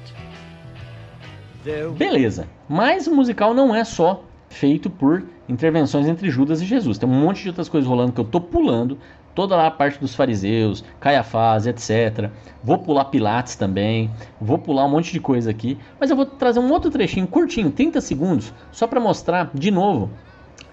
There Beleza, mas o musical não é só feito por intervenções entre Judas e Jesus. Tem um monte de outras coisas rolando que eu tô pulando. Toda lá a parte dos fariseus, Caiafás, etc. Vou pular Pilates também. Vou pular um monte de coisa aqui. Mas eu vou trazer um outro trechinho curtinho, 30 segundos, só para mostrar de novo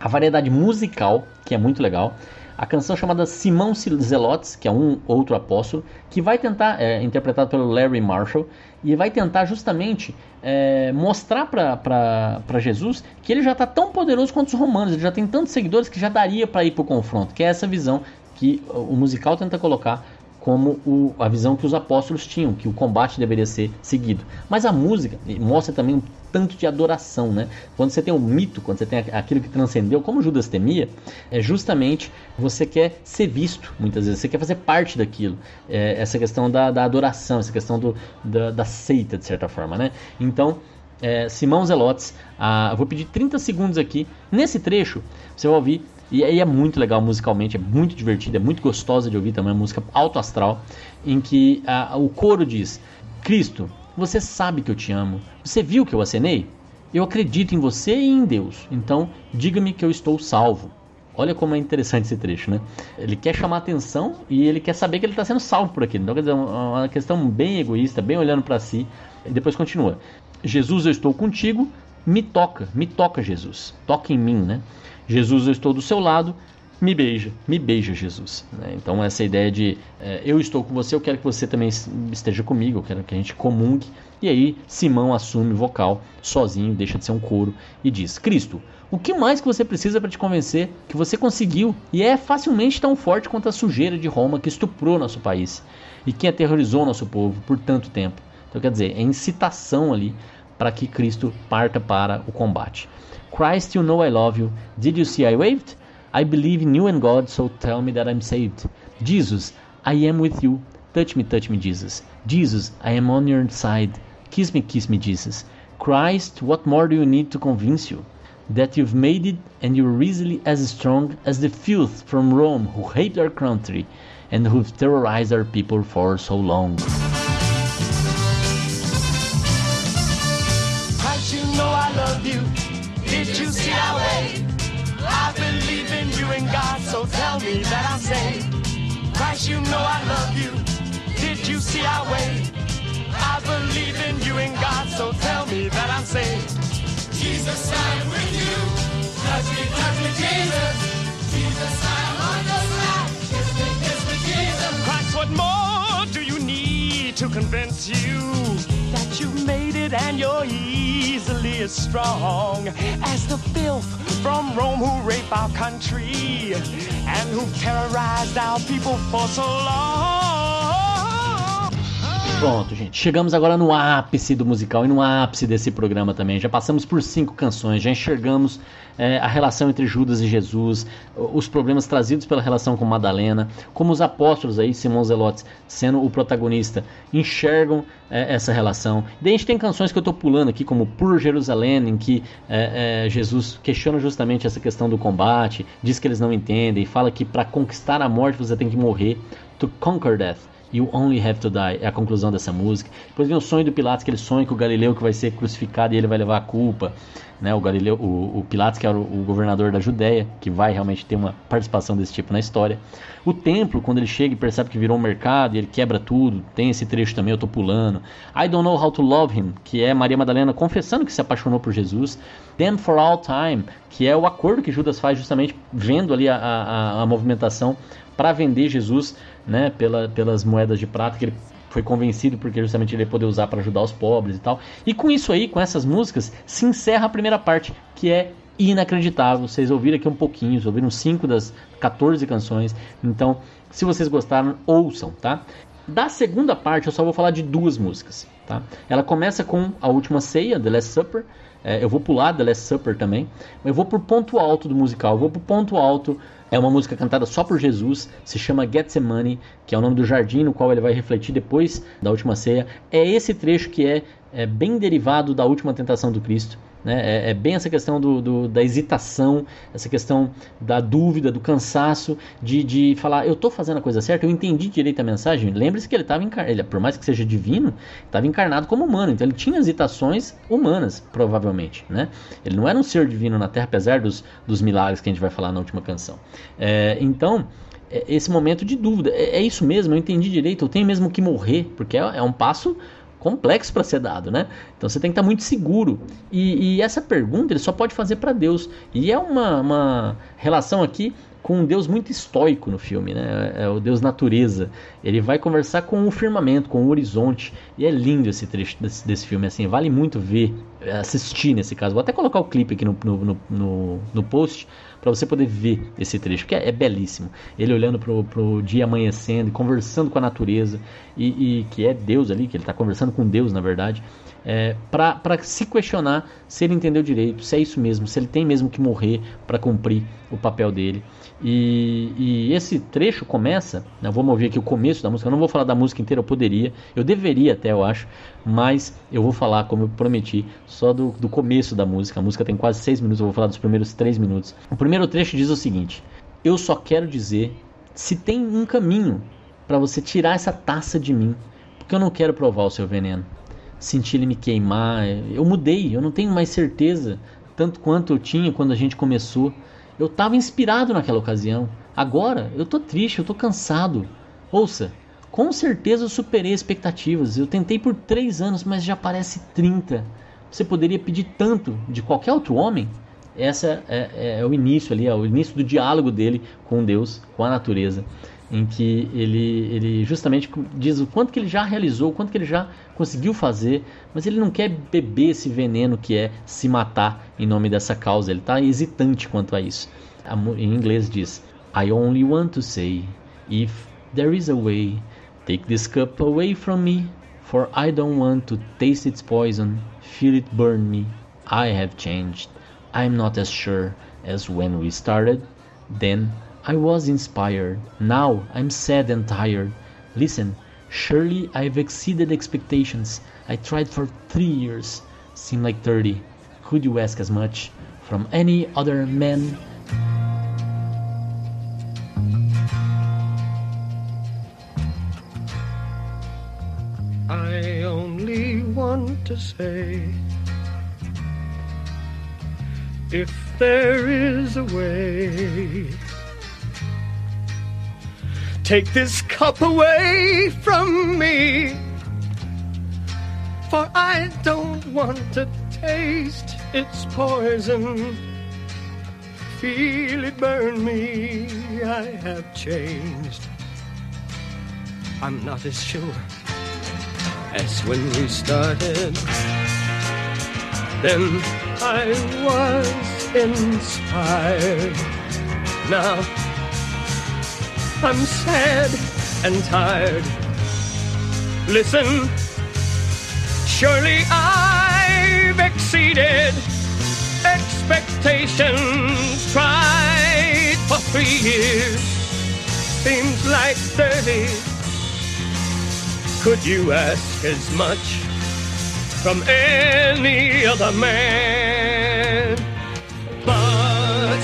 a variedade musical, que é muito legal. a canção chamada Simão Zelotes, que é um outro apóstolo, que vai tentar, é, interpretado pelo Larry Marshall, e vai tentar justamente é, mostrar para Jesus que ele já está tão poderoso quanto os romanos, ele já tem tantos seguidores que já daria para ir para o confronto, que é essa visão que o musical tenta colocar como o, a visão que os apóstolos tinham, que o combate deveria ser seguido. Mas a música mostra também um tanto de adoração, né? Quando você tem um mito, quando você tem aquilo que transcendeu, como Judas temia, é justamente você quer ser visto, muitas vezes, você quer fazer parte daquilo. É, essa questão da, da, adoração, essa questão do, da, da seita, de certa forma, né? Então, é, Simão Zelotes, vou pedir 30 segundos aqui. Nesse trecho, você vai ouvir e aí é muito legal musicalmente, é muito divertido, é muito gostosa de ouvir também, é música alto astral, em que a, o coro diz: Cristo, você sabe que eu te amo. Você viu que eu acenei? Eu acredito em você e em Deus. Então, diga-me que eu estou salvo. Olha como é interessante esse trecho, né? Ele quer chamar atenção e ele quer saber que ele está sendo salvo por aquilo. Então, quer dizer, uma questão bem egoísta, bem olhando para si. E depois continua: Jesus, eu estou contigo. Me toca, me toca, Jesus. Toca em mim, né? Jesus, eu estou do seu lado, me beija, me beija, Jesus. Né? Então, essa ideia de é, eu estou com você, eu quero que você também esteja comigo, eu quero que a gente comungue. E aí, Simão assume o vocal sozinho, deixa de ser um coro e diz: Cristo, o que mais que você precisa para te convencer que você conseguiu e é facilmente tão forte quanto a sujeira de Roma que estuprou nosso país e que aterrorizou nosso povo por tanto tempo? Então, quer dizer, é incitação ali para que Cristo parta para o combate. Christ, you know I love you. Did you see I waved? I believe in you and God, so tell me that I'm saved. Jesus, I am with you. Touch me, touch me, Jesus. Jesus, I am on your side. Kiss me, kiss me, Jesus. Christ, what more do you need to convince you? That you've made it and you're easily as strong as the filth from Rome who hate our country and who've terrorized our people for so long. Me that I'm saved. Christ, you know I love you. Did you see our way? I believe in you and God, so tell me that I'm saved. Jesus, I'm with you. Touch me, touch me, Jesus. Jesus, I'm on your side. Kiss me, kiss me, Jesus. Christ, what more do you need to convince you that you've made and you're easily as strong as the filth from Rome who rape our country and who terrorized our people for so long? Pronto, gente. Chegamos agora no ápice do musical e no ápice desse programa também. Já passamos por cinco canções, já enxergamos é, a relação entre Judas e Jesus, os problemas trazidos pela relação com Madalena, como os apóstolos aí, Simão Zelotes, sendo o protagonista, enxergam é, essa relação. Daí a gente tem canções que eu estou pulando aqui, como Por Jerusalém, em que é, é, Jesus questiona justamente essa questão do combate, diz que eles não entendem, fala que para conquistar a morte você tem que morrer, to conquer death. You Only Have to Die é a conclusão dessa música. Depois vem o sonho do Pilatos, que ele sonha com o Galileu que vai ser crucificado e ele vai levar a culpa. Né? O, Galileu, o, o Pilatos, que era o, o, governador da Judéia, que vai realmente ter uma participação desse tipo na história. O templo, quando ele chega e percebe que virou um mercado e ele quebra tudo, tem esse trecho também, eu tô pulando. I Don't Know How to Love Him, que é Maria Madalena confessando que se apaixonou por Jesus. Then for All Time, que é o acordo que Judas faz justamente vendo ali a, a, a movimentação para vender Jesus né, pela, pelas moedas de prata que ele foi convencido porque justamente ele ia poder usar para ajudar os pobres e tal. E com isso aí, com essas músicas, se encerra a primeira parte, que é inacreditável. Vocês ouviram aqui um pouquinho, vocês ouviram 5 das 14 canções. Então, se vocês gostaram, ouçam, tá? Da segunda parte, eu só vou falar de duas músicas, tá? Ela começa com a última ceia, The Last Supper. É, eu vou pular The Last Supper também. Eu vou pro ponto alto do musical. Eu vou pro ponto alto é uma música cantada só por Jesus, se chama Getsemane, que é o nome do jardim no qual ele vai refletir depois da última ceia. É esse trecho que é, é bem derivado da última tentação do Cristo. Né? É, é, bem essa questão do, do, da hesitação, essa questão da dúvida, do cansaço, de, de falar, eu estou fazendo a coisa certa, eu entendi direito a mensagem. Lembre-se que ele estava encarnado, por mais que seja divino, estava encarnado como humano, então ele tinha hesitações humanas, provavelmente. Né? Ele não era um ser divino na Terra, apesar dos, dos milagres que a gente vai falar na última canção. É, então, é, esse momento de dúvida, é, é, isso mesmo, eu entendi direito, eu tenho mesmo que morrer, porque é, é um passo complexo para ser dado, né? Então você tem que estar muito seguro. E, e essa pergunta ele só pode fazer para Deus. E é uma, uma relação aqui com um Deus muito estoico no filme, né? É o Deus natureza. Ele vai conversar com o firmamento, com o horizonte. E é lindo esse trecho desse, desse filme, assim, vale muito ver, assistir nesse caso. Vou até colocar o clipe aqui no, no, no, no post para você poder ver esse trecho, que é, é, belíssimo. Ele olhando pro, pro dia amanhecendo e conversando com a natureza, e, e que é Deus ali, que ele está conversando com Deus, na verdade é, para se questionar se ele entendeu direito, se é isso mesmo, se ele tem mesmo que morrer para cumprir o papel dele. E, e esse trecho começa, né, vamos ouvir aqui o começo da música, eu não vou falar da música inteira, eu poderia, eu deveria até, eu acho, mas eu vou falar, como eu prometi, só do, do começo da música. A música tem quase seis minutos, eu vou falar dos primeiros três minutos. O primeiro trecho diz o seguinte: Eu só quero dizer se tem um caminho para você tirar essa taça de mim, porque eu não quero provar o seu veneno senti ele me queimar. Eu mudei, eu não tenho mais certeza, tanto quanto eu tinha quando a gente começou. Eu estava inspirado naquela ocasião. Agora eu tô triste, eu tô cansado. Ouça, com certeza eu superei expectativas. Eu tentei por três anos, mas já parece 30. Você poderia pedir tanto de qualquer outro homem? Essa é, é, é o início ali, é o início do diálogo dele com Deus, com a natureza em que ele, ele justamente diz o quanto que ele já realizou, o quanto que ele já conseguiu fazer, mas ele não quer beber esse veneno que é se matar em nome dessa causa. Ele está hesitante quanto a isso. Em inglês diz: I only want to say, if there is a way, take this cup away from me, for I don't want to taste its poison, feel it burn me. I have changed. I'm not as sure as when we started. Then I was inspired. Now I'm sad and tired. Listen, surely I've exceeded expectations. I tried for three years. Seem like 30. Could you ask as much from any other man? I only want to say if there is a way Take this cup away from me. For I don't want to taste its poison. Feel it burn me. I have changed. I'm not as sure as when we started. Then I was inspired. Now I'm sad and tired. Listen, surely I've exceeded expectations. Tried for three years, seems like 30. Could you ask as much from any other man? But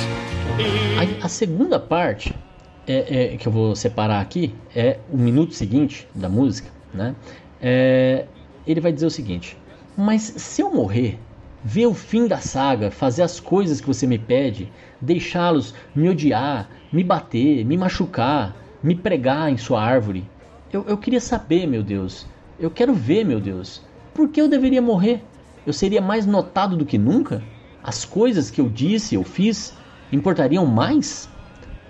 a, segunda parte é, é, que eu vou separar aqui é o minuto seguinte da música, né? É, ele vai dizer o seguinte: Mas se eu morrer, ver o fim da saga, fazer as coisas que você me pede, deixá-los me odiar, me bater, me machucar, me pregar em sua árvore, eu, eu queria saber, meu Deus, eu quero ver, meu Deus, por que eu deveria morrer? Eu seria mais notado do que nunca? As coisas que eu disse, eu fiz, importariam mais?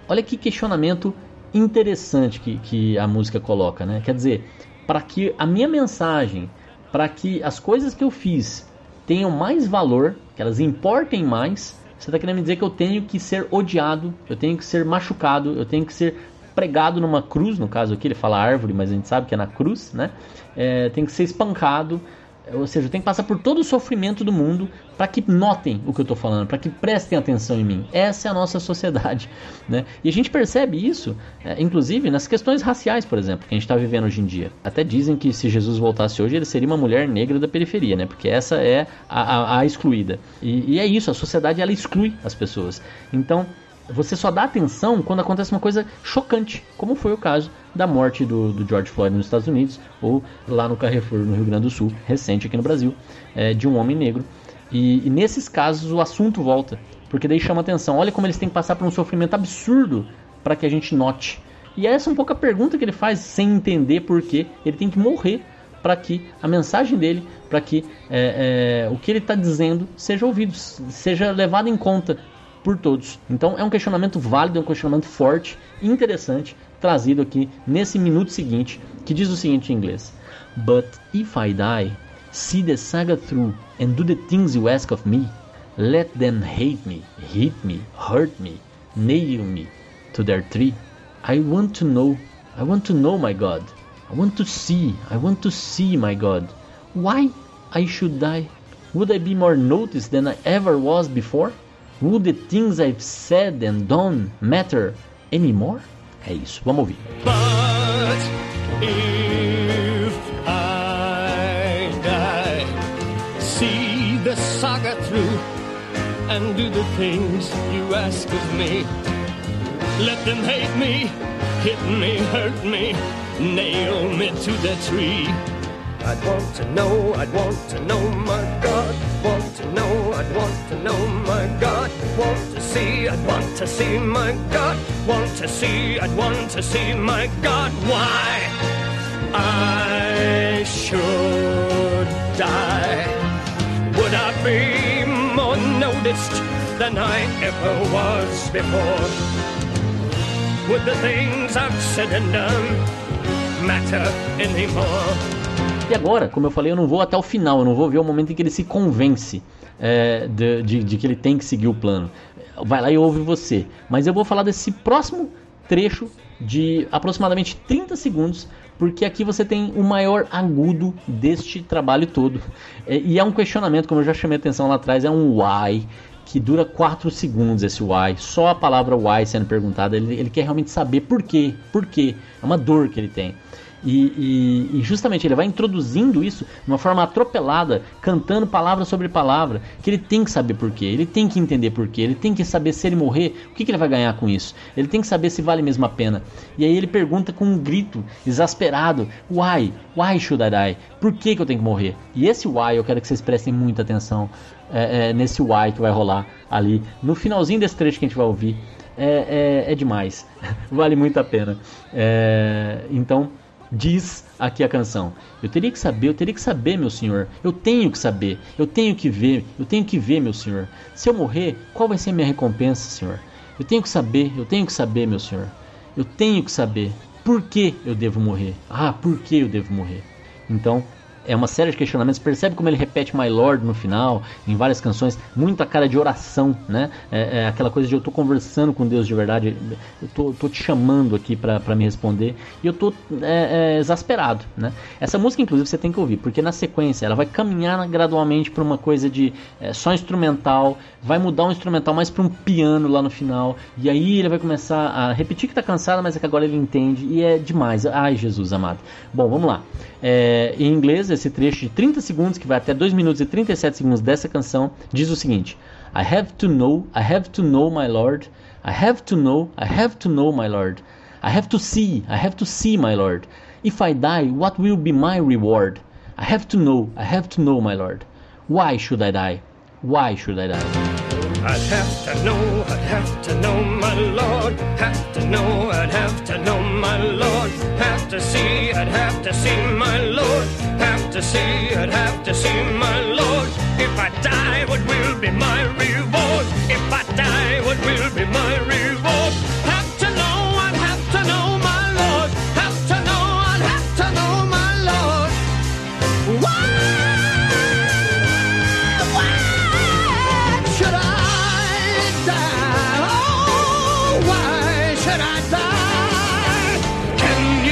Olha que questionamento interessante que, que a música coloca, né? Quer dizer, para que a minha mensagem, para que as coisas que eu fiz tenham mais valor, que elas importem mais, você está querendo me dizer que eu tenho que ser odiado, eu tenho que ser machucado, eu tenho que ser pregado numa cruz, no caso aqui ele fala árvore, mas a gente sabe que é na cruz, né? É, tem que ser espancado, ou seja, eu tenho que passar por todo o sofrimento do mundo para que notem o que eu estou falando, para que prestem atenção em mim. Essa é a nossa sociedade. Né? E a gente percebe isso, é, inclusive, nas questões raciais, por exemplo, que a gente está vivendo hoje em dia. Até dizem que se Jesus voltasse hoje, ele seria uma mulher negra da periferia, né? porque essa é a, a, a excluída. E, e é isso, a sociedade ela exclui as pessoas. Então, você só dá atenção quando acontece uma coisa chocante, como foi o caso da morte do, do George Floyd nos Estados Unidos, ou lá no Carrefour, no Rio Grande do Sul, recente aqui no Brasil, é, de um homem negro. E, e, nesses casos o assunto volta, porque daí chama atenção. Olha como eles têm que passar por um sofrimento absurdo para que a gente note. E essa é um pouco a pergunta que ele faz, sem entender por que ele tem que morrer para que a mensagem dele, para que é, é, o que ele está dizendo seja ouvido, seja levado em conta por todos. Então é um questionamento válido, é um questionamento forte, interessante, trazido aqui nesse minuto seguinte, que diz o seguinte em inglês: But if I die, see the saga through and do the things you ask of me, let them hate me, hit me, hurt me, nail me to their tree. I want to know, I want to know my God. I want to see, I want to see my God. Why I should die? Would I be more noticed than I ever was before? Would the things I've said and done matter anymore? É isso, vamos ouvir. But if I die, see the saga through and do the things you ask of me. Let them hate me, hit me, hurt me, nail me to the tree. I'd want to know, I'd want to know my God. Want to know, I'd want to know my God. Want to see, I'd want to see my God. Want to see, I'd want to see my God. Why I should die? Would I be more noticed than I ever was before? Would the things I've said and done matter anymore? E agora, como eu falei, eu não vou até o final, eu não vou ver o momento em que ele se convence é, de, de, de que ele tem que seguir o plano. Vai lá e ouve você. Mas eu vou falar desse próximo trecho de aproximadamente 30 segundos, porque aqui você tem o maior agudo deste trabalho todo. É, e é um questionamento, como eu já chamei atenção lá atrás, é um why que dura 4 segundos esse why. Só a palavra why sendo perguntada, ele, ele quer realmente saber por quê, por quê. É uma dor que ele tem. E, e, e, justamente ele vai introduzindo isso de uma forma atropelada, cantando palavra sobre palavra, que ele tem que saber porquê, ele tem que entender porquê, ele tem que saber se ele morrer, o que, que ele vai ganhar com isso, ele tem que saber se vale mesmo a pena. E aí ele pergunta com um grito exasperado: Why? Why should I die? Por que, que eu tenho que morrer? E esse why eu quero que vocês prestem muita atenção é, é, nesse why que vai rolar ali no finalzinho desse trecho que a gente vai ouvir. É, é, é demais, vale muito a pena. É, então diz aqui a canção. Eu teria que saber, eu teria que saber, meu senhor. Eu tenho que saber, eu tenho que ver, eu tenho que ver, meu senhor. Se eu morrer, qual vai ser a minha recompensa, senhor? Eu tenho que saber, eu tenho que saber, meu senhor. Eu tenho que saber por que eu devo morrer. Ah, por que eu devo morrer? Então, é uma série de questionamentos. Percebe como ele repete My Lord no final, em várias canções, muita cara de oração, né? É, é aquela coisa de eu tô conversando com Deus de verdade, eu tô, tô te chamando aqui para me responder e eu tô é, é, exasperado, né? Essa música, inclusive, você tem que ouvir, porque na sequência ela vai caminhar gradualmente para uma coisa de é, só instrumental, vai mudar um instrumental mais para um piano lá no final, e aí ele vai começar a repetir que tá cansado, mas é que agora ele entende e é demais. Ai, Jesus amado. Bom, vamos lá. É, em inglês, esse trecho de 30 segundos, que vai até 2 minutos e 37 segundos dessa canção, diz o seguinte: I have to know, I have to know, my Lord. I have to know, I have to know, my Lord. I have to see, I have to see, my Lord. If I die, what will be my reward? I have to know, I have to know, my Lord. Why should I die? Why should I die? I'd have to know, I'd have to know, my Lord. Have to know, I'd have to know, my Lord. Have to see, I'd have to see, my Lord. Have to see, I'd have to see, my Lord. If I die, what will be my reward? If I die, what will be my reward?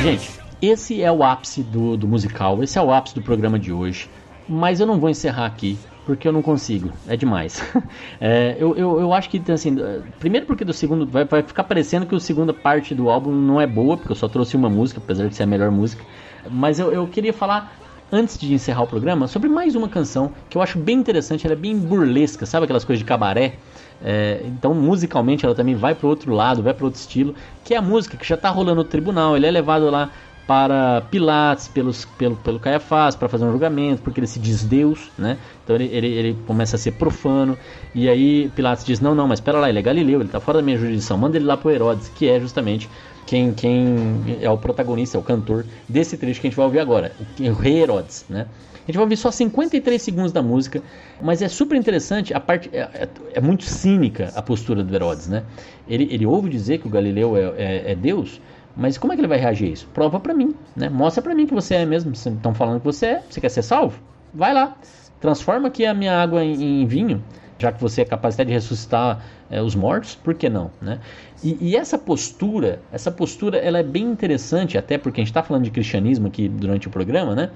Gente, esse é o ápice do, do musical, esse é o ápice do programa de hoje. Mas eu não vou encerrar aqui, porque eu não consigo, é demais. É, eu, eu, eu acho que, assim, primeiro porque do segundo, vai, vai ficar parecendo que a segunda parte do álbum não é boa, porque eu só trouxe uma música, apesar de ser a melhor música. Mas eu, eu queria falar, antes de encerrar o programa, sobre mais uma canção que eu acho bem interessante, ela é bem burlesca, sabe aquelas coisas de cabaré? É, então, musicalmente, ela também vai para outro lado, vai para outro estilo, que é a música que já está rolando no tribunal. Ele é levado lá para Pilates, pelos, pelo, pelo Caiafás, para fazer um julgamento, porque ele se diz Deus, né? Então ele, ele, ele começa a ser profano, e aí Pilates diz: Não, não, mas espera lá, ele é Galileu, ele está fora da minha jurisdição, manda ele lá para Herodes, que é justamente quem, quem é o protagonista, é o cantor desse trecho que a gente vai ouvir agora, o Rei Herodes, né? A gente vai ouvir só 53 segundos da música, mas é super interessante, a parte é, é, é muito cínica a postura do Herodes, né? Ele, ele ouve dizer que o Galileu é, é, é Deus, mas como é que ele vai reagir a isso? Prova para mim, né? Mostra para mim que você é mesmo. Estão falando que você é. Você quer ser salvo? Vai lá. Transforma aqui a minha água em, em vinho, já que você é capaz de ressuscitar é, os mortos. Por que não, né? E, e, essa postura, essa postura, ela é bem interessante, até porque a gente está falando de cristianismo aqui durante o programa, né?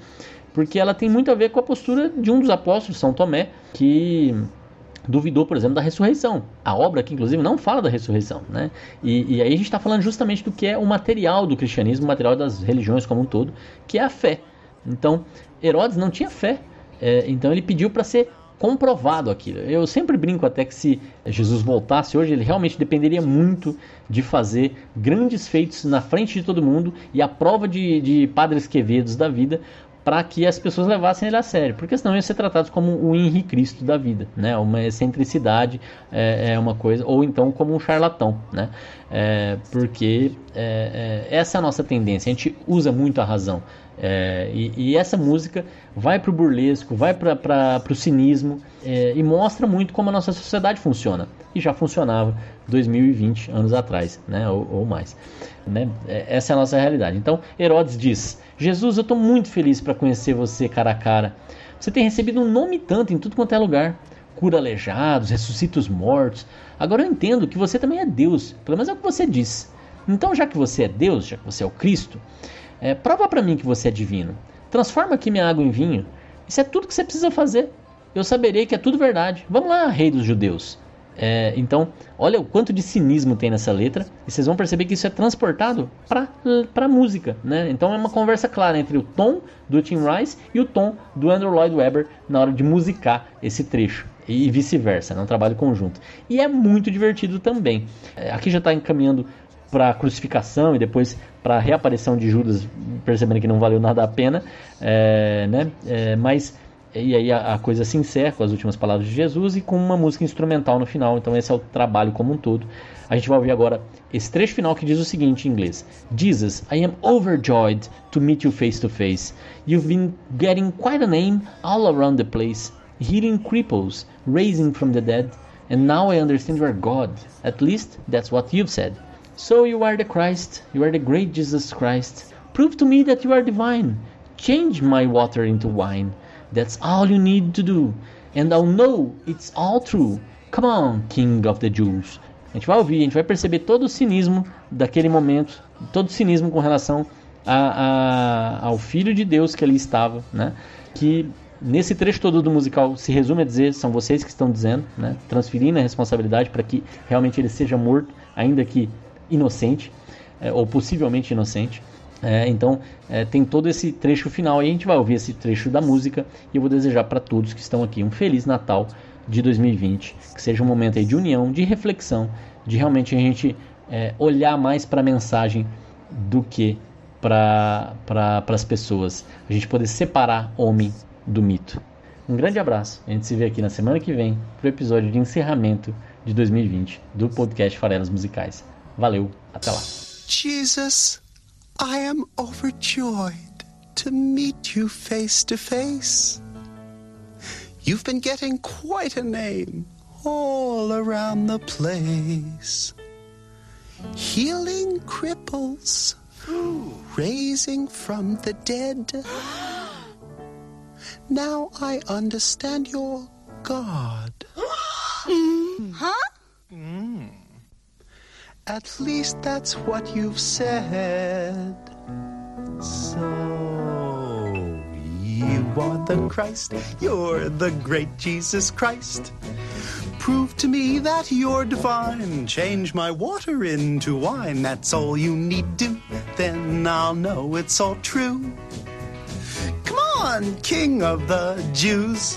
Porque ela tem muito a ver com a postura de um dos apóstolos, São Tomé, que duvidou, por exemplo, da ressurreição. A obra aqui, inclusive, não fala da ressurreição. Né? E, e aí a gente está falando justamente do que é o material do cristianismo, o material das religiões como um todo, que é a fé. Então, Herodes não tinha fé. É, então ele pediu para ser comprovado aquilo. Eu sempre brinco até que se Jesus voltasse hoje, ele realmente dependeria muito de fazer grandes feitos na frente de todo mundo e a prova de, de padres quevedos da vida para que as pessoas levassem ele a sério, porque senão ia ser tratado como o Henri Cristo da vida, né? Uma excentricidade é, é, uma coisa, ou então como um charlatão, né? É, porque é, é, essa é a nossa tendência, a gente usa muito a razão. É, e, e, essa música vai para o burlesco, vai para o cinismo é, e mostra muito como a nossa sociedade funciona. E já funcionava 2020 anos atrás, né, ou, ou mais. Né? Essa é a nossa realidade. Então, Herodes diz: Jesus, eu estou muito feliz para conhecer você cara a cara. Você tem recebido um nome tanto em tudo quanto é lugar. Cura aleijados, ressuscita os mortos. Agora eu entendo que você também é Deus, pelo menos é o que você diz. Então, já que você é Deus, já que você é o Cristo, é, prova para mim que você é divino. Transforma aqui minha água em vinho. Isso é tudo que você precisa fazer. Eu saberei que é tudo verdade. Vamos lá, rei dos judeus. É, então, olha o quanto de cinismo tem nessa letra, e vocês vão perceber que isso é transportado para a música. Né? Então, é uma conversa clara entre o tom do Tim Rice e o tom do Andrew Lloyd Webber na hora de musicar esse trecho. E vice-versa, é um trabalho conjunto. E é muito divertido também. É, aqui já está encaminhando para a crucificação e depois para a reaparição de Judas, percebendo que não valeu nada a pena, é, né? É, mas e aí a, a, coisa se encerra com as últimas palavras de Jesus e com uma música instrumental no final. Então esse é o trabalho como um todo. A gente vai ouvir agora esse trecho final que diz o seguinte em inglês: Jesus, I am overjoyed to meet you face to face. You've been getting quite a name all around the place, healing cripples, raising from the dead, and now I understand you are God. At least that's what you've said. So you are the Christ, you are the great Jesus Christ. Prove to me that you are divine. Change my water into wine. That's all you need to do. And I'll know it's all true. Come on, King of the Jews. A gente vai ouvir, a gente vai perceber todo o cinismo daquele momento, todo o cinismo com relação a, a, ao Filho de Deus que ali estava, né? Que nesse trecho todo do musical se resume a dizer, são vocês que estão dizendo, né? Transferindo a responsabilidade para que realmente ele seja morto, ainda que inocente, é, ou possivelmente inocente. É, então é, tem todo esse trecho final e a gente vai ouvir esse trecho da música e eu vou desejar para todos que estão aqui um feliz Natal de 2020, que seja um momento de união, de reflexão, de realmente a gente é, olhar mais para a mensagem do que para pra, as pessoas, a gente poder separar homem do mito. Um grande abraço, a gente se vê aqui na semana que vem para o episódio de encerramento de 2020 do podcast Farelas Musicais. Valeu, até lá. Jesus. I am overjoyed to meet you face to face. You've been getting quite a name all around the place. Healing cripples, raising from the dead. Now I understand your God. Huh? Mm. At least that's what you've said. So, you are the Christ, you're the great Jesus Christ. Prove to me that you're divine. Change my water into wine. That's all you need do. Then I'll know it's all true. Come on, King of the Jews.